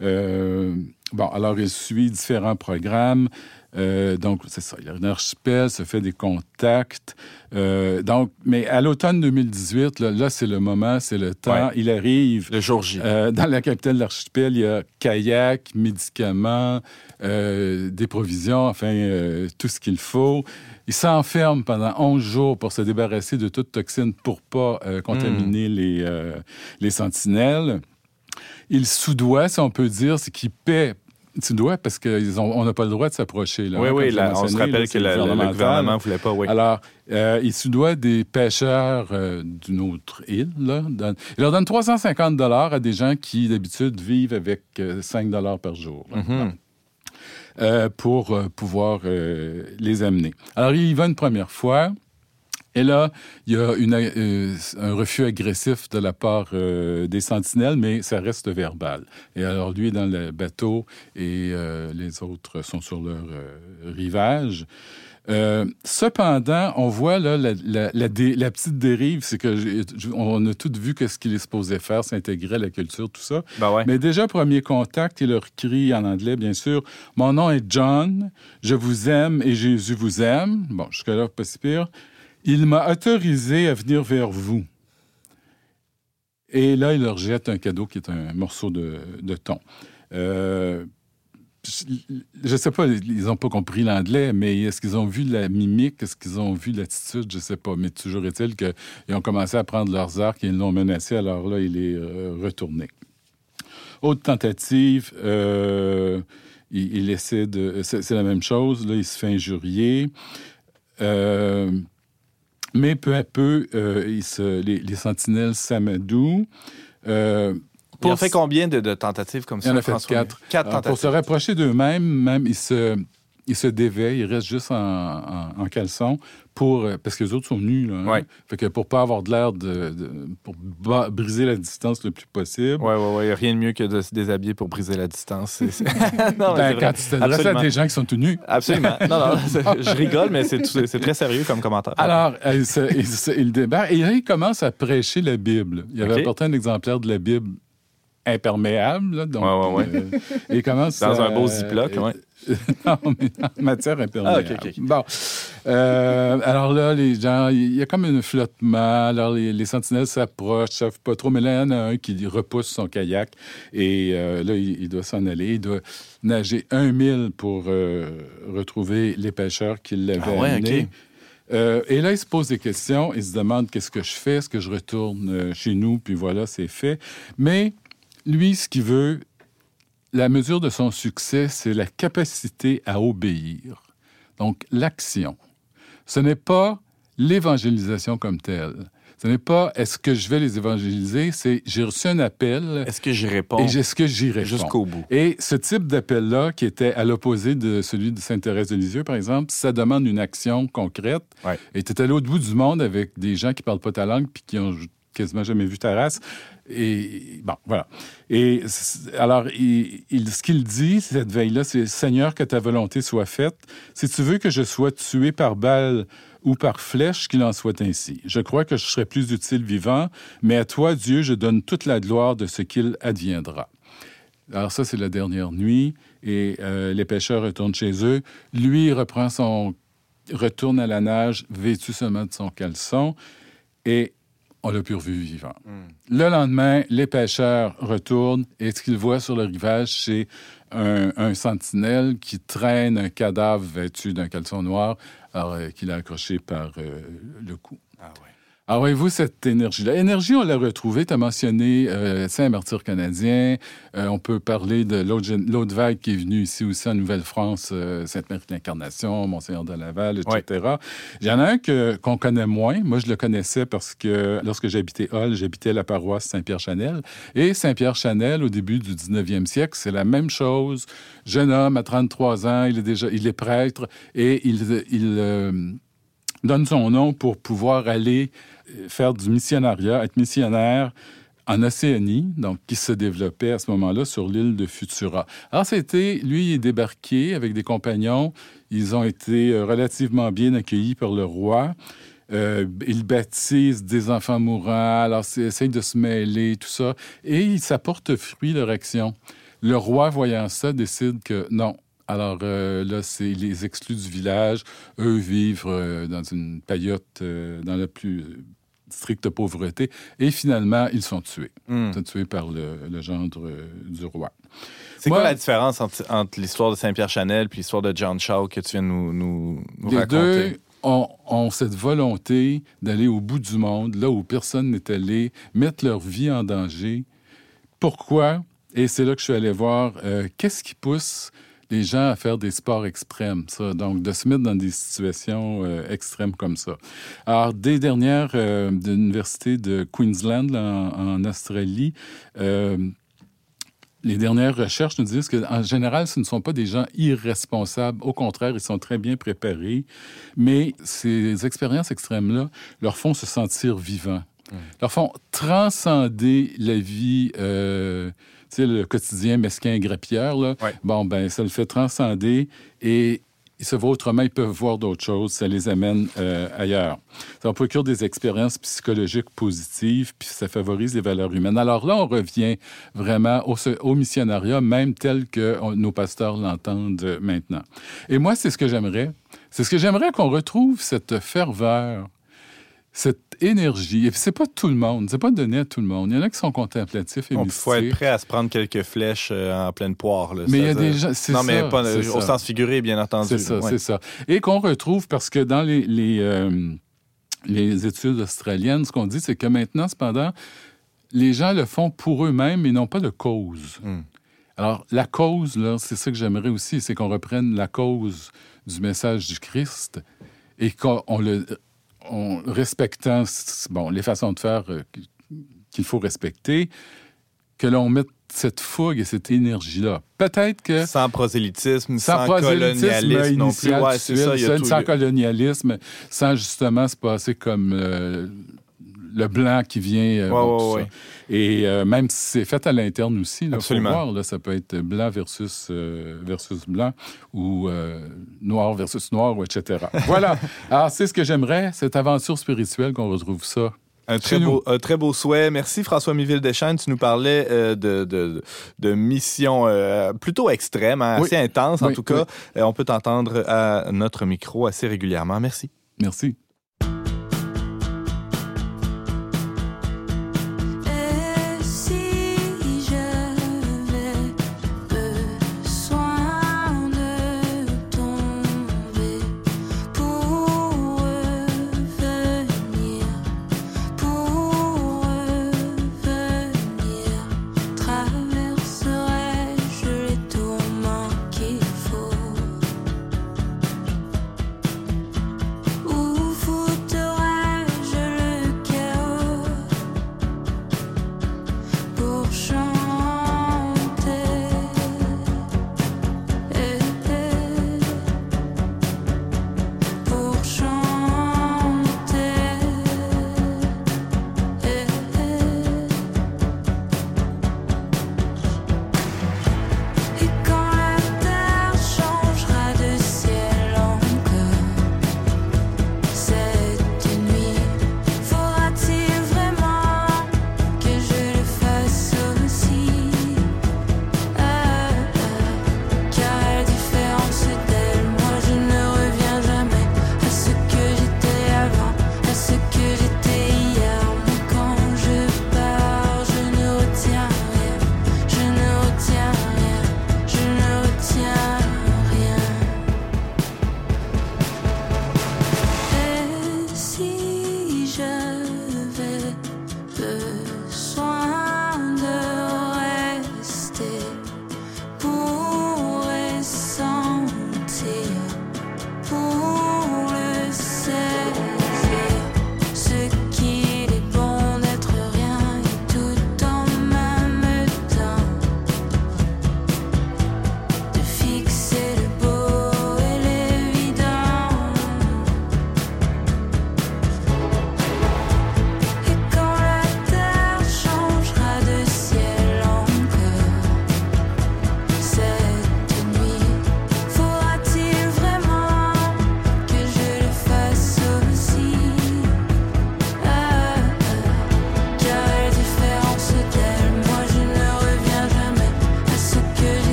Euh, bon, alors il suit différents programmes. Euh, donc, c'est ça. Il y a un archipel, se fait des contacts. Euh, donc, mais à l'automne 2018, là, là, c'est le moment, c'est le temps. Ouais. Il arrive. Le jour J. Euh, dans la capitale de l'archipel, il y a kayak, médicaments, des provisions, enfin, tout ce qu'il faut. Il s'enferme pendant 11 jours pour se débarrasser de toute toxine pour pas contaminer les, euh, les sentinelles. Il soudoie, si on peut dire, c'est qu'il paie. Soudoie parce qu'on n'a pas le droit de s'approcher. oui, hein, oui, là, on se rappelle là, que le, gouvernement ne voulait pas. Oui. Alors, euh, il soudoie des pêcheurs euh, d'une autre île. Là, Dans- leur donne 350 à des gens qui, d'habitude, vivent avec euh, 5 par jour. là. Mhm. Euh, pour euh, pouvoir euh, les amener. Alors, il y va une première fois Et là, il y a une, euh, un refus agressif de la part euh, des sentinelles, mais ça reste verbal. Et alors, lui est dans le bateau et euh, les autres sont sur leur rivage. Cependant, on voit là la, la- la dé- la petite dérive, c'est que on a tout vu que ce qu'il est supposé faire, s'intégrer à la culture, tout ça. Ben ouais. Mais déjà, premier contact, il leur crie en anglais, bien sûr. Mon nom est John, je vous aime et Jésus vous aime. Bon, jusque-là, pas si pire. Il m'a autorisé à venir vers vous. Et là, il leur jette un cadeau qui est un morceau de, de thon. Euh, je ne sais pas, ils n'ont pas compris l'anglais, mais est-ce qu'ils ont vu la mimique, est-ce qu'ils ont vu l'attitude, je ne sais pas. Mais toujours est-il qu'ils ont commencé à prendre leurs arcs et ils l'ont menacé, alors là, il est euh, retourné. Autre tentative, euh, il, essaie de... C'est la même chose, là, il se fait injurier. Mais peu à peu, euh, il se- les, les sentinelles s'amadouent. Euh, Il pour en fait combien de, de tentatives comme il ça? en a fait François? quatre. Quatre Alors, pour se tentatives. rapprocher d'eux-mêmes, même, ils se, ils se déveillent, ils restent juste en, en, en caleçon pour, euh, parce que les autres sont nus. Là, hein. Ouais. Fait que pour pas avoir de l'air de, de- pour briser la distance le plus possible. Oui, oui, oui. Il n'y a rien de mieux que de se déshabiller pour briser la distance. (laughs) (laughs) Non, mais Ben, c'est vrai. quand tu t'adresses à Absolument. des gens qui sont tout nus. Absolument. Non, non, (laughs) je rigole, mais c'est très sérieux comme commentaire. Alors, euh, il, se- il se- il débarque et là, il commence à prêcher la Bible. Il avait apporté un exemplaire de la Bible imperméable. là, donc, Ouais, ouais, euh, et il commence (laughs) Dans un beau ziploc, ouais. (laughs) non, mais en matière imperméable. Ah. Bon. Euh, alors là, les gens, il y a comme un flottement. Alors, les, les sentinelles s'approchent, ne savent pas trop. Mais là, il y en a un qui repousse son kayak. Et euh, là, il, il doit s'en aller. Il doit nager un mille pour euh, retrouver les pêcheurs qui l'avaient Ah ouais, amené. Euh, et là, il se pose des questions. Il se demande qu'est-ce que je fais. Est-ce que je retourne euh, chez nous? Puis voilà, c'est fait. Mais lui, ce qu'il veut, la mesure de son succès, c'est la capacité à obéir. Donc, l'action. Ce n'est pas l'évangélisation comme telle. Ce n'est pas est-ce que je vais les évangéliser, c'est j'ai reçu un appel Est-ce que j'y réponds et est-ce que j'y réponds. jusqu'au bout? Et ce type d'appel-là, qui était à l'opposé de celui de Sainte-Thérèse de Lisieux, par exemple, ça demande une action concrète. Ouais. Et tu es à l'autre bout du monde avec des gens qui parlent pas ta langue puis qui ont quasiment jamais vu ta race. Et bon, voilà. Et alors, il, ce qu'il dit, cette veille-là, c'est Seigneur, que ta volonté soit faite. Si tu veux que je sois tué par balle ou par flèche, qu'il en soit ainsi. Je crois que je serai plus utile vivant, mais à toi, Dieu, je donne toute la gloire de ce qu'il adviendra. Alors ça, c'est la dernière nuit, et euh, les pêcheurs retournent chez eux. Lui, reprend son... retourne à la nage, vêtu seulement de son caleçon, et on l'a plus revu vivant. Le lendemain, les pêcheurs retournent, et ce qu'ils voient sur le rivage, c'est un, un sentinelle qui traîne un cadavre vêtu d'un caleçon noir, alors euh, qu'il a accroché par euh, le cou. Ah ouais. Avez-vous cette énergie-là? Énergie, on l'a retrouvée. Tu as mentionné euh, Saint-Martyr canadien. Euh, on peut parler de l'autre vague qui est venue ici aussi en Nouvelle-France, euh, Sainte-Marie de l'Incarnation, Monseigneur de Laval, etc. Il y en a un qu'on connaît moins. Moi, je le connaissais parce que lorsque j'habitais Hall, j'habitais la paroisse Saint-Pierre-Chanel. Et Saint-Pierre-Chanel, au début du 19e siècle, c'est la même chose. Jeune homme à 33 ans, il est déjà il est prêtre et il, il euh, donne son nom pour pouvoir aller euh, faire du missionnariat, être missionnaire en Océanie, donc qui se développait à ce moment-là sur l'île de Futura. Alors, c'était, lui, il est débarqué avec des compagnons. Ils ont été euh, relativement bien accueillis par le roi. Euh, il baptise des enfants mourants, alors essaye de se mêler, tout ça. Et ça porte fruit, leur action. Le roi, voyant ça, décide que non. Alors euh, là, c'est les exclut du village. Eux vivent euh, dans une paillote euh, dans la plus stricte pauvreté. Et finalement, ils sont tués. Hmm. Ils sont tués par le, le gendre du roi. C'est quoi la différence entre, entre l'histoire de Saint-Pierre-Chanel puis l'histoire de John Shaw que tu viens de nous, nous, nous Les raconter? deux ont, ont cette volonté d'aller au bout du monde, là où personne n'est allé, mettre leur vie en danger. Pourquoi? Et c'est là que je suis allé voir euh, qu'est-ce qui pousse les gens à faire des sports extrêmes, ça, donc de se mettre dans des situations euh, extrêmes comme ça. Alors, des dernières euh, de l'université de Queensland là, en, en Australie, euh, les dernières recherches nous disent qu'en général, ce ne sont pas des gens irresponsables. Au contraire, ils sont très bien préparés. Mais ces expériences extrêmes-là leur font se sentir vivants, leur font transcender la vie. Euh, sais, le quotidien mesquin et grappière, là, Ouais. bon, ben, ça le fait transcender et ils se voient autrement, ils peuvent voir d'autres choses, ça les amène euh, ailleurs. Ça procure des expériences psychologiques positives, puis ça favorise les valeurs humaines. Alors là, on revient vraiment au, au missionnariat, même tel que on- nos pasteurs l'entendent maintenant. Et moi, c'est ce que j'aimerais. C'est ce que j'aimerais qu'on retrouve cette ferveur, cette énergie. Et c'est pas tout le monde, c'est pas donné à tout le monde. Il y en a qui sont contemplatifs et Il faut être prêt à se prendre quelques flèches euh, en pleine poire. là. Mais il y a des gens, Non, mais pas c'est au ça. sens figuré, bien entendu. C'est ça, Ouais. c'est ça. Et qu'on retrouve parce que dans les, les, euh, les études australiennes, ce qu'on dit, c'est que maintenant, cependant, les gens le font pour eux-mêmes et non pas de cause. Hmm. Alors, la cause, là, c'est ça que j'aimerais aussi, c'est qu'on reprenne la cause du message du Christ et qu'on on le en respectant bon, les façons de faire euh, qu'il faut respecter, que l'on mette cette fougue et cette énergie-là. Peut-être que Sans prosélytisme, sans, colonialisme non plus. Ouais, ça. sans, colonialisme, sans justement se passer comme euh, le blanc qui vient. euh, Ouais, bon, ouais, tout ouais. ça. Et euh, même si c'est fait à l'interne aussi, là, faut Absolument. voir, là, ça peut être blanc versus, euh, versus blanc ou noir versus noir, etc. (laughs) voilà. Alors, c'est ce que j'aimerais, cette aventure spirituelle, qu'on retrouve ça. Un très, beau, un très beau souhait. Merci François Miville Deschênes. Tu nous parlais euh, de, de, de missions euh, plutôt extrêmes, hein, Oui. assez intenses en Oui, tout cas. Euh, on peut t'entendre à notre micro assez régulièrement. Merci. Merci.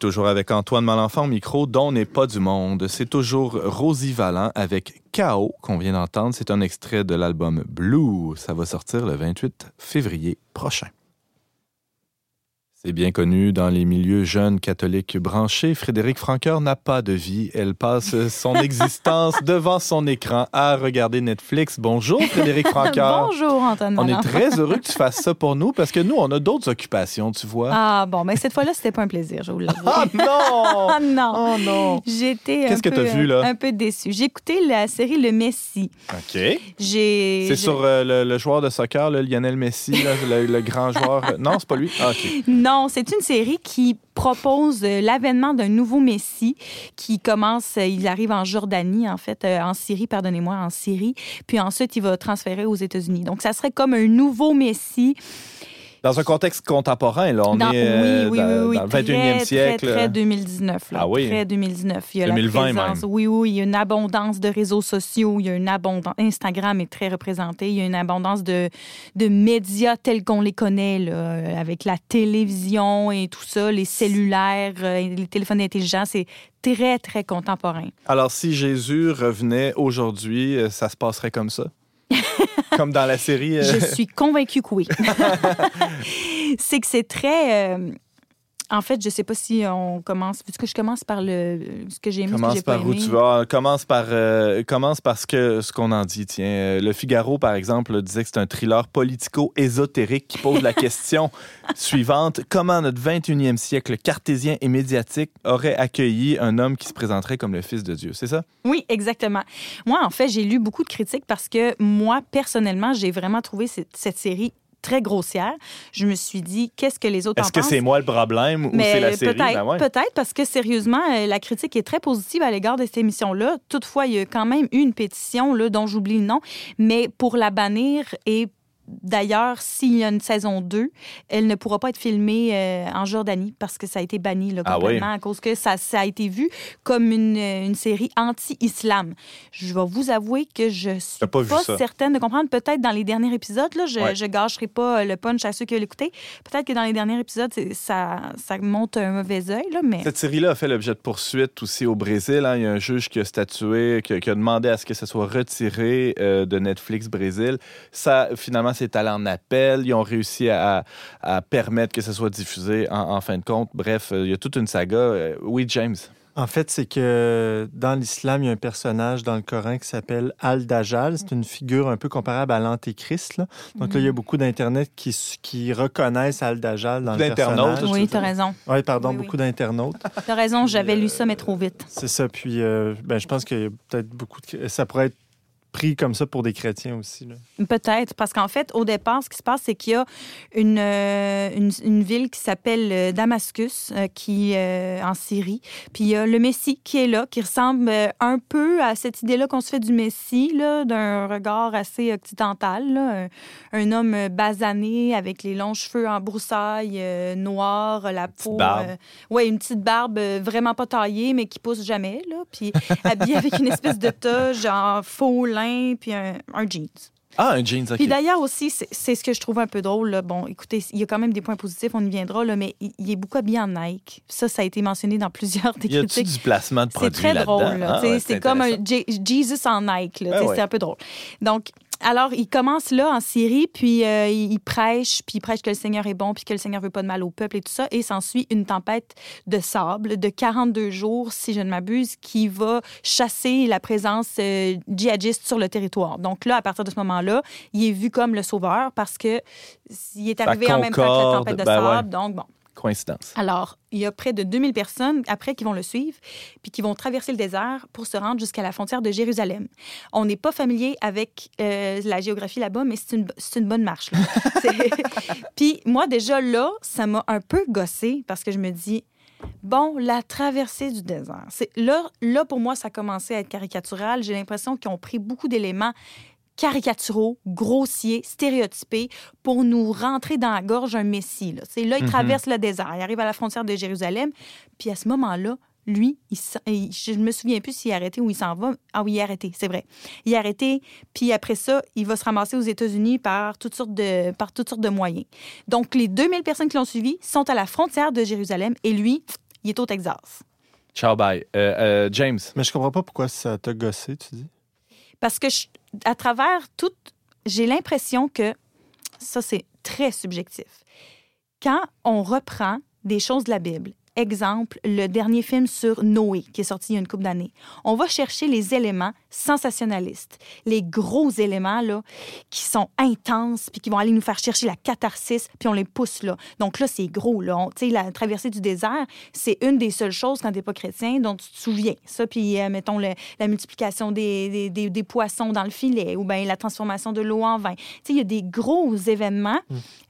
Toujours avec Antoine Malenfant micro, dont n'est pas du monde. C'est toujours Rosie Vallant avec Chaos qu'on vient d'entendre. C'est un extrait de l'album Blue. Ça va sortir le 28 février prochain. C'est bien connu dans les milieux jeunes catholiques branchés. Frédéric Francoeur n'a pas de vie. Elle passe son (laughs) existence devant son écran à regarder Netflix. Bonjour, Frédéric (laughs) Francoeur. Bonjour, Antoine. On est très (laughs) heureux que tu fasses ça pour nous parce que nous, on a d'autres occupations, tu vois. Ah bon, mais cette fois-là, c'était pas un plaisir, je vous l'avoue. Ah non! Ah non! Oh non! J'étais Qu'est-ce que t'as vu, là? Un peu déçue. J'ai écouté la série Le Messie. OK. J'ai. C'est sur euh, le, le joueur de soccer, là, Lionel Messi, là, le, le grand joueur. Non, c'est pas lui? Ah, OK. Non, c'est une série qui propose euh, l'avènement d'un nouveau Messie qui commence, euh, il arrive en Jordanie, en fait, euh, en Syrie, pardonnez-moi, en Syrie, puis ensuite il va transférer aux États-Unis. Donc ça serait comme un nouveau Messie. Dans un contexte contemporain, là, on Dans- est euh, oui, oui, dans, oui, oui, dans le très, 21e Très, siècle. très 2019. Là, Ah oui? Très 2019. Il y a 2020 la présence, même. Oui, oui, il y a une abondance de réseaux sociaux, il y a une abondance. Instagram est très représenté, il y a une abondance de, de médias tels qu'on les connaît, là, euh, avec la télévision et tout ça, les cellulaires, euh, les téléphones intelligents, c'est très, très contemporain. Alors, si Jésus revenait aujourd'hui, euh, ça se passerait comme ça? (laughs) comme dans la série. euh, Je suis convaincue que oui. (laughs) c'est que c'est très. euh, en fait, je sais pas si on commence. Vu que je commence par le ce que j'ai aimé, ce que Commence j'ai pas par où tu vas. Commence par, euh, commence par ce que- ce qu'on en dit. Tiens, Euh, le Figaro, par exemple, disait que c'est un thriller politico-ésotérique qui pose la (laughs) question suivante. Comment notre 21e siècle cartésien et médiatique aurait accueilli un homme qui se présenterait comme le Fils de Dieu? C'est ça? Oui, exactement. Moi, en fait, j'ai lu beaucoup de critiques parce que moi, personnellement, j'ai vraiment trouvé cette, cette série très grossière. Je me suis dit, qu'est-ce que les autres en Est-ce que c'est moi le problème ou c'est la série? peut-être, Ben ouais. peut-être parce que sérieusement, euh, la critique est très positive à l'égard de cette émission-là. Toutefois, il y a quand même eu une pétition là, dont j'oublie le nom, mais pour la bannir et D'ailleurs, s'il y a une saison 2, elle ne pourra pas être filmée euh, en Jordanie parce que ça a été banni là, Ah oui? complètement à cause que ça, ça a été vu comme une, euh, une série anti-islam. Je vais vous avouer que je suis pas certaine de comprendre. Peut-être dans les derniers épisodes, là, je Ouais. ne gâcherai pas le punch à ceux qui l'écouter. Peut-être que dans les derniers épisodes, ça, ça monte un mauvais œil, là, mais... Cette série-là a fait l'objet de poursuites aussi au Brésil. hein. Il y a un juge qui a statué, qui, qui a demandé à ce que ça soit retiré euh, de Netflix Brésil. Ça, finalement, c'est allé en appel. Ils ont réussi à, à permettre que ça soit diffusé en, en fin de compte. Bref, euh, il y a toute une saga. Euh, oui, James. En fait, c'est que dans l'islam, il y a un personnage dans le Coran qui s'appelle Al-Dajjal. C'est une figure un peu comparable à l'Antéchrist. là. Donc là, il y a beaucoup d'Internet qui, reconnaissent Al-Dajjal dans le D'internautes, personnage. Oui, tu as raison. Oui, pardon, Oui, oui. beaucoup d'internautes. Tu as raison, j'avais lu ça, mais trop vite. C'est ça. Puis, euh, ben, je pense qu'il y a peut-être beaucoup de... Ça pourrait être pris comme ça pour des chrétiens aussi. Peut-être, parce qu'en fait, au départ, ce qui se passe, c'est qu'il y a une, euh, une, une ville qui s'appelle euh, Damascus, euh, qui euh, en Syrie. Puis il y a le Messie qui est là, qui ressemble un peu à cette idée-là qu'on se fait du Messie, d'un regard assez occidental. là. Un, un homme basané avec les longs cheveux en broussailles, noirs, la peau. barbe. ouais, une petite barbe vraiment pas taillée, mais qui pousse jamais. Là, puis (laughs) habillé avec une espèce de toge en faux lin, puis un, un jeans. Ah, un jeans, OK. Puis d'ailleurs aussi, c'est c'est ce que je trouve un peu drôle. là. Bon, écoutez, il y a quand même des points positifs, on y viendra, là, mais il, il est beaucoup habillé en Nike. Ça, ça a été mentionné dans plusieurs des y critiques. du placement de C'est produits très là-dedans? drôle. là. Ah, ouais, c'est comme un Jesus en Nike. ouais. C'est un peu drôle. Donc, alors, il commence là en Syrie, puis euh, il prêche, puis il prêche que le Seigneur est bon, puis que le Seigneur veut pas de mal au peuple et tout ça. Et s'ensuit une tempête de sable de 42 jours, si je ne m'abuse, qui va chasser la présence euh, djihadiste sur le territoire. Donc là, à partir de ce moment-là, il est vu comme le sauveur parce que il est arrivé en même temps que la tempête de ben ouais. sable. Donc, bon. Alors, il y a près de 2000 personnes après qui vont le suivre, puis qui vont traverser le désert pour se rendre jusqu'à la frontière de Jérusalem. On n'est pas familier avec euh, la géographie là-bas, mais c'est une, une bonne marche. (laughs) (laughs) puis moi, déjà là, ça m'a un peu gossé parce que je me dis, bon, la traversée du désert. C'est, là, là, pour moi, ça a commencé à être caricatural. J'ai l'impression qu'ils ont pris beaucoup d'éléments caricaturaux, grossiers, stéréotypés pour nous rentrer dans la gorge un messie. Là, C'est là il Mhm. traverse le désert, il arrive à la frontière de Jérusalem, puis à ce moment-là, lui, il, il- je ne me souviens plus s'il est arrêté ou il s'en va. Ah oui, il est arrêté, c'est vrai. Il est arrêté, puis après ça, il va se ramasser aux États-Unis par toutes sortes de, par toutes sortes de moyens. Donc, les 2000 personnes qui l'ont suivi sont à la frontière de Jérusalem et lui, il est au Texas. Ciao, bye. Euh, euh, James. Mais je comprends pas pourquoi ça t'a gossé, tu dis. Parce que je- à travers tout, j'ai l'impression que ça, c'est très subjectif. quand on reprend des choses de la Bible, exemple, le dernier film sur Noé, qui est sorti il y a une couple d'années. On va chercher les éléments sensationnalistes, les gros éléments là, qui sont intenses, puis qui vont aller nous faire chercher la catharsis, puis on les pousse là. Donc là, c'est gros. Là. Sais, la traversée du désert, c'est une des seules choses, quand tu n'es pas chrétien, dont tu te souviens. Ça, puis, euh, mettons, le- la multiplication des, des, des- des poissons dans le filet, ou bien la transformation de l'eau en vin. Il y a des gros événements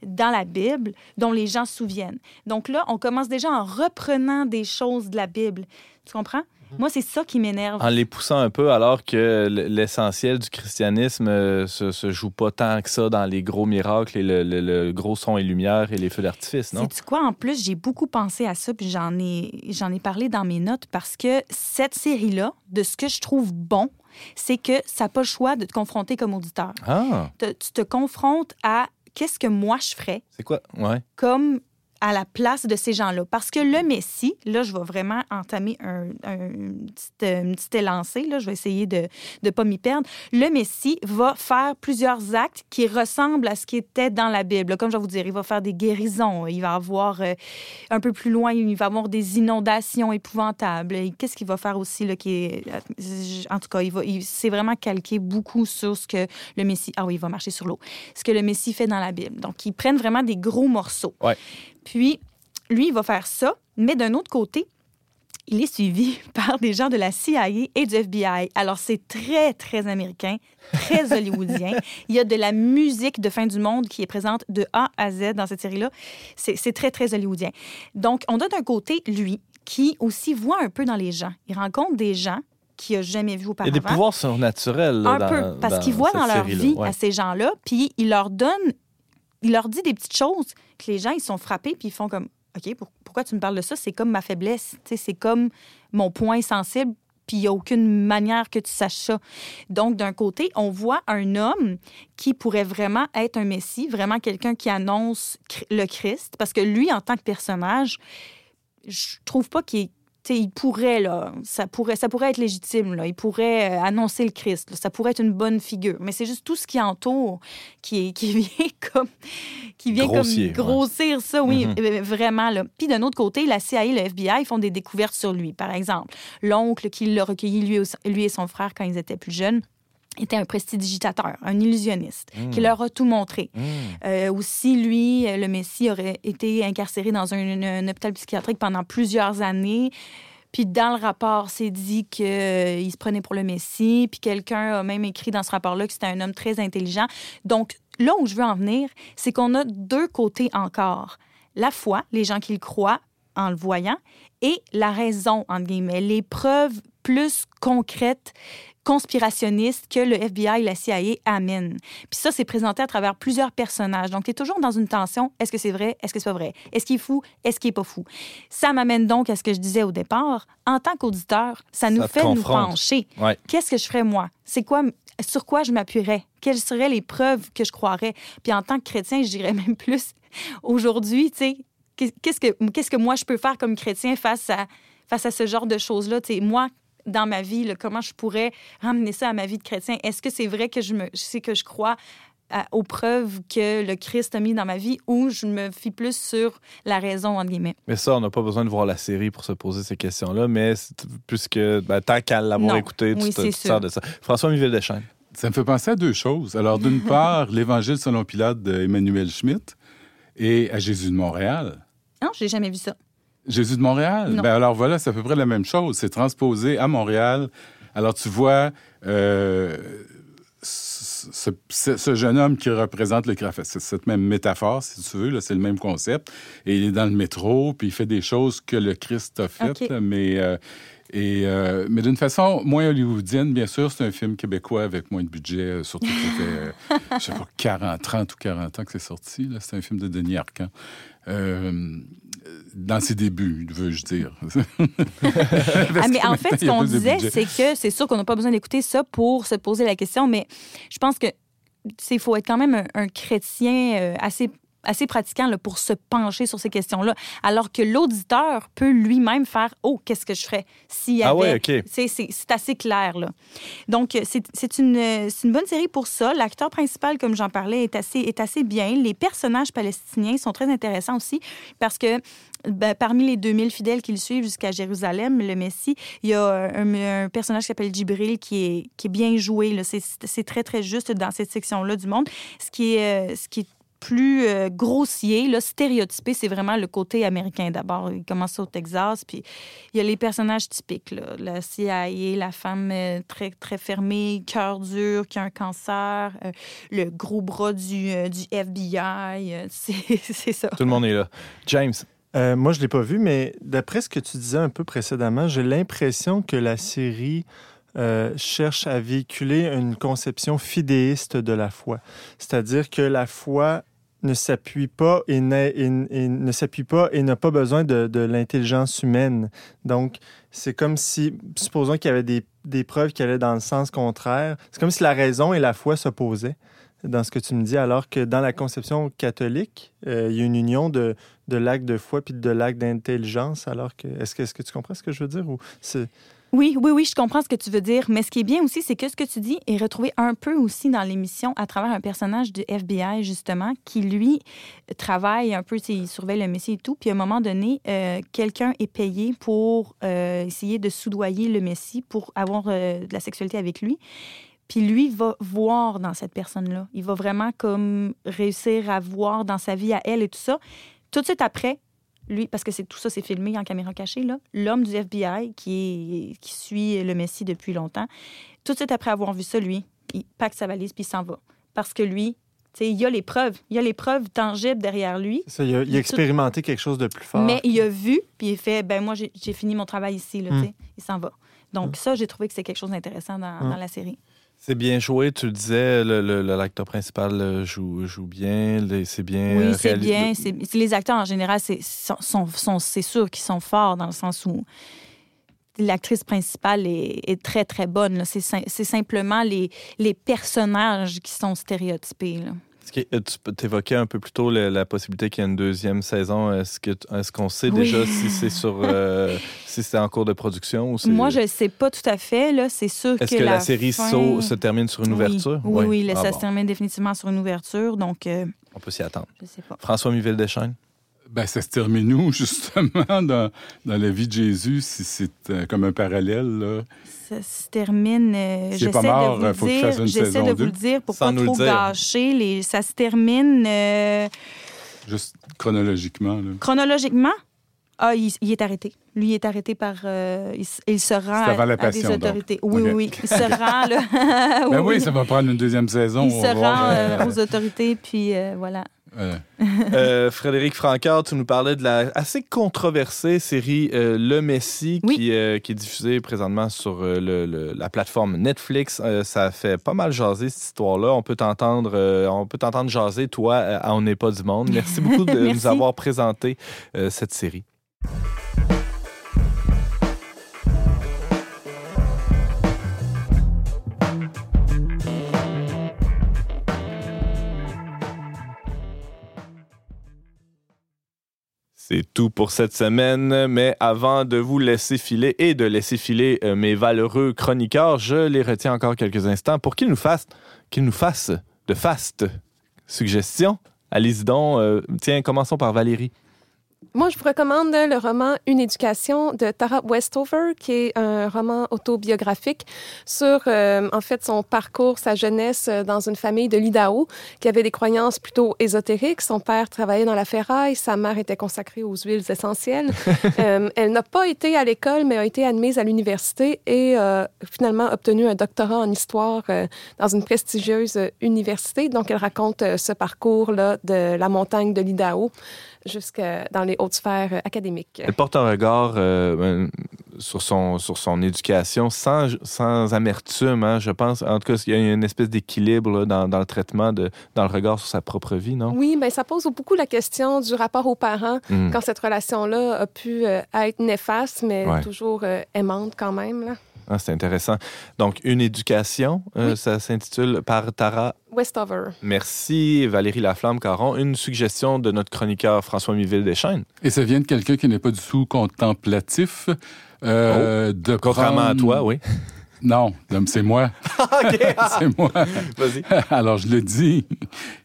dans la Bible dont les gens se souviennent. Donc là, on commence déjà en reprenant des choses de la Bible. Tu comprends? Moi, c'est ça qui m'énerve. En les poussant un peu, alors que l'essentiel du christianisme euh, se, se joue pas tant que ça dans les gros miracles et le, le- le gros son et lumière et les feux d'artifice, non? Sais-tu quoi? En plus, j'ai beaucoup pensé à ça, puis j'en ai, j'en ai parlé dans mes notes parce que cette série-là, de ce que je trouve bon, c'est que ça n'a pas le choix de te confronter comme auditeur. Ah, Te- tu te confrontes à qu'est-ce que moi je ferais c'est quoi? Ouais. comme à la place de ces gens-là. Parce que le Messie, là, je vais vraiment entamer un, un- une, petite, une élancée, là, je vais essayer de ne pas m'y perdre. Le Messie va faire plusieurs actes qui ressemblent à ce qui était dans la Bible. Comme je vais vous dire, il va faire des guérisons, il va avoir, euh, un peu plus loin, il va avoir des inondations épouvantables. Qu'est-ce qu'il va faire aussi, là, qui est... En tout cas, il va, c'est vraiment calqué beaucoup sur ce que le Messie... Ah oui, il va marcher sur l'eau. Ce que le Messie fait dans la Bible. Donc, ils prennent vraiment des gros morceaux. Ouais. Puis, lui, il va faire ça, mais d'un autre côté, il est suivi (laughs) par des gens de la CIA et du FBI. Alors, c'est très, très américain, très (laughs) hollywoodien. Il y a de la musique de fin du monde qui est présente de A à Z dans cette série-là. C'est très, très hollywoodien. Donc, on a d'un côté lui qui aussi voit un peu dans les gens. Il rencontre des gens qu'il n'a jamais vus Il y a auparavant. des pouvoirs surnaturels. là, Un dans- peu, parce qu'il voit dans leur vie Ouais. à ces gens-là, puis il leur donne, il leur dit des petites choses que les gens, ils sont frappés, puis ils font comme, OK, pour- pourquoi tu me parles de ça? C'est comme ma faiblesse, c'est comme mon point sensible, puis il n'y a aucune manière que tu saches ça. Donc, d'un côté, on voit un homme qui pourrait vraiment être un messie, vraiment quelqu'un qui annonce le Christ, parce que lui, en tant que personnage, je trouve pas qu'il est il pourrait, là, ça pourrait, ça pourrait être légitime, là. Il pourrait euh, annoncer le Christ, là. Ça pourrait être une bonne figure. Mais c'est juste tout ce qui entoure qui, est- qui (laughs) vient comme, qui vient Grossier, comme ouais. grossir ça, oui, Mhm. euh, vraiment, là. Puis d'un autre côté, la CIA et le FBI font des découvertes sur lui. Par exemple, l'oncle qui l'a recueilli, lui et son frère, quand ils étaient plus jeunes, était un prestidigitateur, un illusionniste, qui Mm. leur a tout montré. Mm. Euh, aussi, lui, euh, le Messie, aurait été incarcéré dans un, un hôpital psychiatrique pendant plusieurs années. Puis dans le rapport, c'est dit qu'il se prenait pour le Messie. Puis quelqu'un a même écrit dans ce rapport-là que c'était un homme très intelligent. Donc là où je veux en venir, c'est qu'on a deux côtés encore. La foi, les gens qui le croient en le voyant, et la raison, entre guillemets, les preuves plus concrètes conspirationnistes que le FBI et la CIA amènent. Puis ça, c'est présenté à travers plusieurs personnages. Donc, tu es toujours dans une tension. Est-ce que c'est vrai? Est-ce que c'est pas vrai? Est-ce qu'il est fou? Est-ce qu'il est pas fou? Ça m'amène donc à ce que je disais au départ. En tant qu'auditeur, ça nous Ça fait nous pencher. Ouais. Qu'est-ce que je ferais moi? C'est quoi, sur quoi je m'appuierais? Quelles seraient les preuves que je croirais? Puis en tant que chrétien, je dirais même plus (laughs) aujourd'hui, tu sais, qu'est-ce que, qu'est-ce que moi je peux faire comme chrétien face à, face à ce genre de choses-là? Moi, dans ma vie, là, comment je pourrais ramener ça à ma vie de chrétien? Est-ce que c'est vrai que je me, c'est que je crois à- aux preuves que le Christ a mis dans ma vie ou je me fie plus sur la raison, entre guillemets? Mais ça, on n'a pas besoin de voir la série pour se poser ces questions-là, mais puisque ben, tant qu'à l'avoir écouté, tu Oui, te, tu sers de ça. François Miville Deschênes. Ça me fait penser à deux choses. Alors, d'une (laughs) part, l'Évangile selon Pilate d'Emmanuel Schmitt et à Jésus de Montréal. Non, j'ai jamais vu ça. Jésus de Montréal? Non. Ben alors voilà, c'est à peu près la même chose. C'est transposé à Montréal. Alors tu vois euh, ce, ce- ce jeune homme qui représente le c'est cette même métaphore, si tu veux, c'est le même concept. Et il est dans le métro, puis il fait des choses que le Christ a faites, mais... euh, et, euh, mais d'une façon moins hollywoodienne, bien sûr, c'est un film québécois avec moins de budget, surtout que euh, (laughs) je sais pas, 40, 30 ou 40 ans que c'est sorti. C'est un film de Denis Arcand. Dans ses débuts, veux-je dire. (laughs) Ah, mais en fait, ce qu'on disait, c'est que c'est sûr qu'on n'a pas besoin d'écouter ça pour se poser la question, mais je pense que il faut être quand même un, un chrétien euh, assez assez pratiquant là, pour se pencher sur ces questions-là. Alors que l'auditeur peut lui-même faire Oh, qu'est-ce que je ferais s'il y avait. Ah ouais, OK. C'est- assez clair. Là. Donc, c'est une, une bonne série pour ça. L'acteur principal, comme j'en parlais, est assez, est assez bien. Les personnages palestiniens sont très intéressants aussi parce que ben, parmi les 2000 fidèles qui le suivent jusqu'à Jérusalem, le Messie, il y a un, un personnage qui s'appelle Djibril qui est, qui est bien joué. C'est très, très juste dans cette section-là du monde. Ce qui est, ce qui est plus euh, grossier, là, stéréotypé, c'est vraiment le côté américain d'abord. Il commence au Texas, puis il y a les personnages typiques, là. la CIA, la femme euh, très, très fermée, cœur dur, qui a un cancer, euh, le gros bras du, euh, du FBI, euh, (laughs) c'est ça. Tout le monde est là. James, Euh, moi, je ne l'ai pas vu, mais d'après ce que tu disais un peu précédemment, j'ai l'impression que la série euh, cherche à véhiculer une conception fidéiste de la foi. C'est-à-dire que la foi ne s'appuie pas et, et- ne s'appuie pas et n'a pas besoin de, de l'intelligence humaine. Donc, c'est comme si, supposons qu'il y avait des, des preuves qui allaient dans le sens contraire, c'est comme si la raison et la foi s'opposaient dans ce que tu me dis, alors que dans la conception catholique, euh, il y a une union de, de l'acte de foi puis de l'acte d'intelligence, alors que... Est-ce que, est-ce que tu comprends ce que je veux dire? Oui, oui, oui, je comprends ce que tu veux dire. Mais ce qui est bien aussi, c'est que ce que tu dis est retrouvé un peu aussi dans l'émission à travers un personnage du FBI, justement, qui, lui, travaille un peu, il surveille le Messie et tout. Puis à un moment donné, euh, quelqu'un est payé pour euh, essayer de soudoyer le Messie pour avoir euh, de la sexualité avec lui. Puis lui va voir dans cette personne-là. Il va vraiment comme réussir à voir dans sa vie à elle et tout ça. Tout de suite après, lui, parce que c'est tout ça, c'est filmé en caméra cachée, là, l'homme du FBI qui, est, qui suit le Messie depuis longtemps, tout de suite après avoir vu ça, lui, il pack sa valise puis il s'en va. Parce que lui, il y a les preuves. Il y a les preuves tangibles derrière lui. Ça, il, a, il a expérimenté quelque chose de plus fort. Mais il a vu, puis il fait, ben moi, j'ai fini mon travail ici, là, Hmm. sais. Il s'en va. Donc, ça, j'ai trouvé que c'est quelque chose d'intéressant dans, Hmm. dans la série. C'est bien joué, tu le disais, le, le- l'acteur principal euh, joue, joue bien, les- c'est bien Oui, euh, c'est bien. C'est c'est- les acteurs, en général, c'est sont, sont- sont- c'est sûr qu'ils sont forts dans le sens où l'actrice principale est, est très, très bonne. là. C'est c'est simplement les, les personnages qui sont stéréotypés. là. Tu évoquais un peu plus tôt la possibilité qu'il y ait une deuxième saison. Est-ce qu'on sait Oui. déjà si c'est sur euh, (laughs) si c'est en cours de production ou Moi, je ne sais pas tout à fait. C'est sûr Est-ce que, que la, la série fin- se termine sur une Oui. ouverture Oui, oui, Ah ça bon, se termine définitivement sur une ouverture. Donc, euh, On peut s'y attendre. je sais pas. François Miville Deschênes. Ben, ça se termine où, (laughs) justement, dans, dans la vie de Jésus, si c'est euh, comme un parallèle, là? Ça se termine. euh, est J'essaie pas mort, de vous euh, le faut dire. fasse une J'essaie saison de vous le dire pour Sans pas le trop gâcher. Les... Ça se termine euh, Juste chronologiquement, là. chronologiquement? Ah, il, il est arrêté. Lui, il est arrêté par. euh, il, il se rend à, la à des donc. autorités. Oui, oui, oui. Il se rend, là. (laughs) Ben oui, ça va prendre une deuxième saison. Il se rend euh, euh, aux autorités, puis euh, voilà. Euh, Frédéric Francard, tu nous parlais de la assez controversée série euh, Le Messie Oui. qui, euh, qui est diffusée présentement sur euh, le- le- la plateforme Netflix. Euh, ça fait pas mal jaser cette histoire-là. On peut t'entendre, euh, on peut t'entendre jaser toi à On n'est pas du monde. Merci beaucoup de (laughs) Merci. nous avoir présenté euh, cette série. C'est tout pour cette semaine, mais avant de vous laisser filer et de laisser filer euh, mes valeureux chroniqueurs, je les retiens encore quelques instants pour qu'ils nous fassent, qu'ils nous de fastes suggestions. Allez-y donc. euh, tiens, commençons par Valérie. Moi, je vous recommande le roman Une éducation de Tara Westover, qui est un roman autobiographique sur, euh, en fait, son parcours, sa jeunesse euh, dans une famille de l'Idaho qui avait des croyances plutôt ésotériques. Son père travaillait dans la ferraille, sa mère était consacrée aux huiles essentielles. (laughs) Euh, elle n'a pas été à l'école, mais a été admise à l'université et euh, finalement obtenu un doctorat en histoire euh, dans une prestigieuse université. Donc, elle raconte ce parcours-là de la montagne de l'Idaho jusqu'à dans les hautes sphères euh, académiques. Elle porte un regard euh, euh, sur, son, sur son éducation sans, sans amertume, hein, je pense. En tout cas, il y a une espèce d'équilibre dans, dans le traitement, de, dans le regard sur sa propre vie, non? Oui, ben ça pose beaucoup la question du rapport aux parents Hmm. quand cette relation-là a pu euh, être néfaste, mais Ouais. toujours euh, aimante quand même. Là. Ah, c'est intéressant. Donc, une éducation, euh, Oui. ça s'intitule par Tara. Westover. Merci, Valérie Laflamme-Caron. Une suggestion de notre chroniqueur François Miville-Deschênes. Et ça vient de quelqu'un qui n'est pas du tout contemplatif. euh, de Oh. Contrairement à toi, oui. Non, non, c'est moi. (laughs) (laughs) c'est moi. Vas-y. (laughs) Alors, je le dis.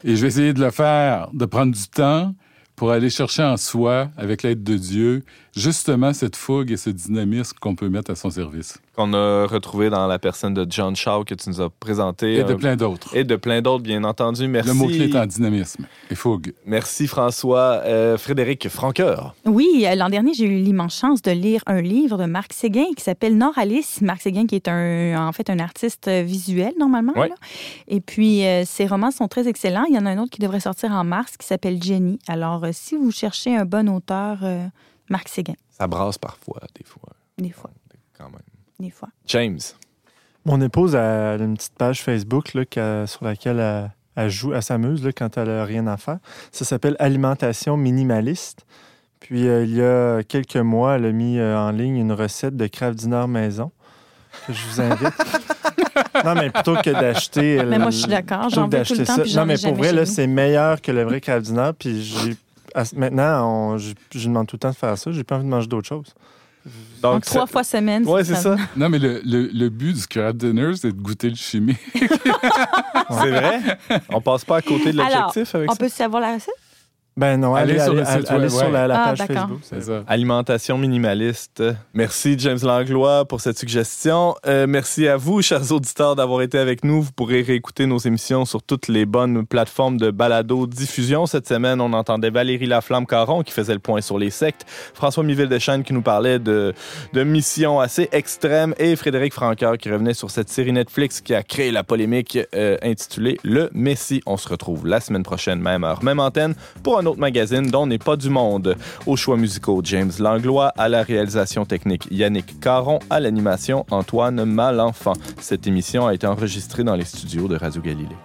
Et je vais essayer de le faire, de prendre du temps pour aller chercher en soi, avec l'aide de Dieu, justement cette fougue et ce dynamisme qu'on peut mettre à son service. Qu'on a retrouvé dans la personne de John Shaw que tu nous as présenté. Et de euh, plein d'autres. et de plein d'autres, bien entendu. Merci. Le mot-clé est en dynamisme et fougue. Merci, François. Euh, Frédéric Franqueur. Oui, euh, l'an dernier, j'ai eu l'immense chance de lire un livre de Marc Séguin qui s'appelle Nord Alice. Marc Séguin, qui est un, en fait un artiste visuel, normalement. Ouais. là. Et puis, euh, ses romans sont très excellents. Il y en a un autre qui devrait sortir en mars qui s'appelle Jenny. Alors, euh, si vous cherchez un bon auteur, euh, Marc Séguin, Ça brasse parfois, des fois. des fois, Quand même. des fois. James. Mon épouse a une petite page Facebook là, sur laquelle elle, elle joue, elle s'amuse là, quand elle n'a rien à faire. Ça s'appelle Alimentation minimaliste. Puis euh, il y a quelques mois, elle a mis euh, en ligne une recette de craft dinner maison. que je vous invite. (laughs) non, mais plutôt que d'acheter. Mais euh, moi, je suis d'accord. plutôt J'en veux tout le temps, ça. Non, mais ai pour vrai, là, c'est meilleur que le vrai craft dinner. Puis j'ai- maintenant, on- je, je demande tout le temps de faire ça. J'ai pas envie de manger d'autre chose. En Donc, trois fois semaine. Ouais, c'est ça. Non, mais le, le- le but du craft dinner, c'est de goûter le chimie. C'est vrai? On passe pas à côté de l'objectif avec On ça? peut savoir la recette? Ben non, Allez allez, sur allez, le site allez web, sur ouais. la, la Ah, page d'accord. Facebook. Ça. Alimentation minimaliste. Merci James Langlois pour cette suggestion. Euh, merci à vous, chers auditeurs, d'avoir été avec nous. Vous pourrez réécouter nos émissions sur toutes les bonnes plateformes de balado diffusion. Cette semaine, on entendait Valérie Laflamme-Caron qui faisait le point sur les sectes, François Miville-Deschênes qui nous parlait de, de missions assez extrêmes et Frédéric Franqueur qui revenait sur cette série Netflix qui a créé la polémique euh, intitulée Le Messie. On se retrouve la semaine prochaine, même heure, même antenne, pour un autre magazine dont n'est pas du monde. Aux choix musicaux, James Langlois, à la réalisation technique, Yannick Caron, à l'animation, Antoine Malenfant. Cette émission a été enregistrée dans les studios de Radio Galilée.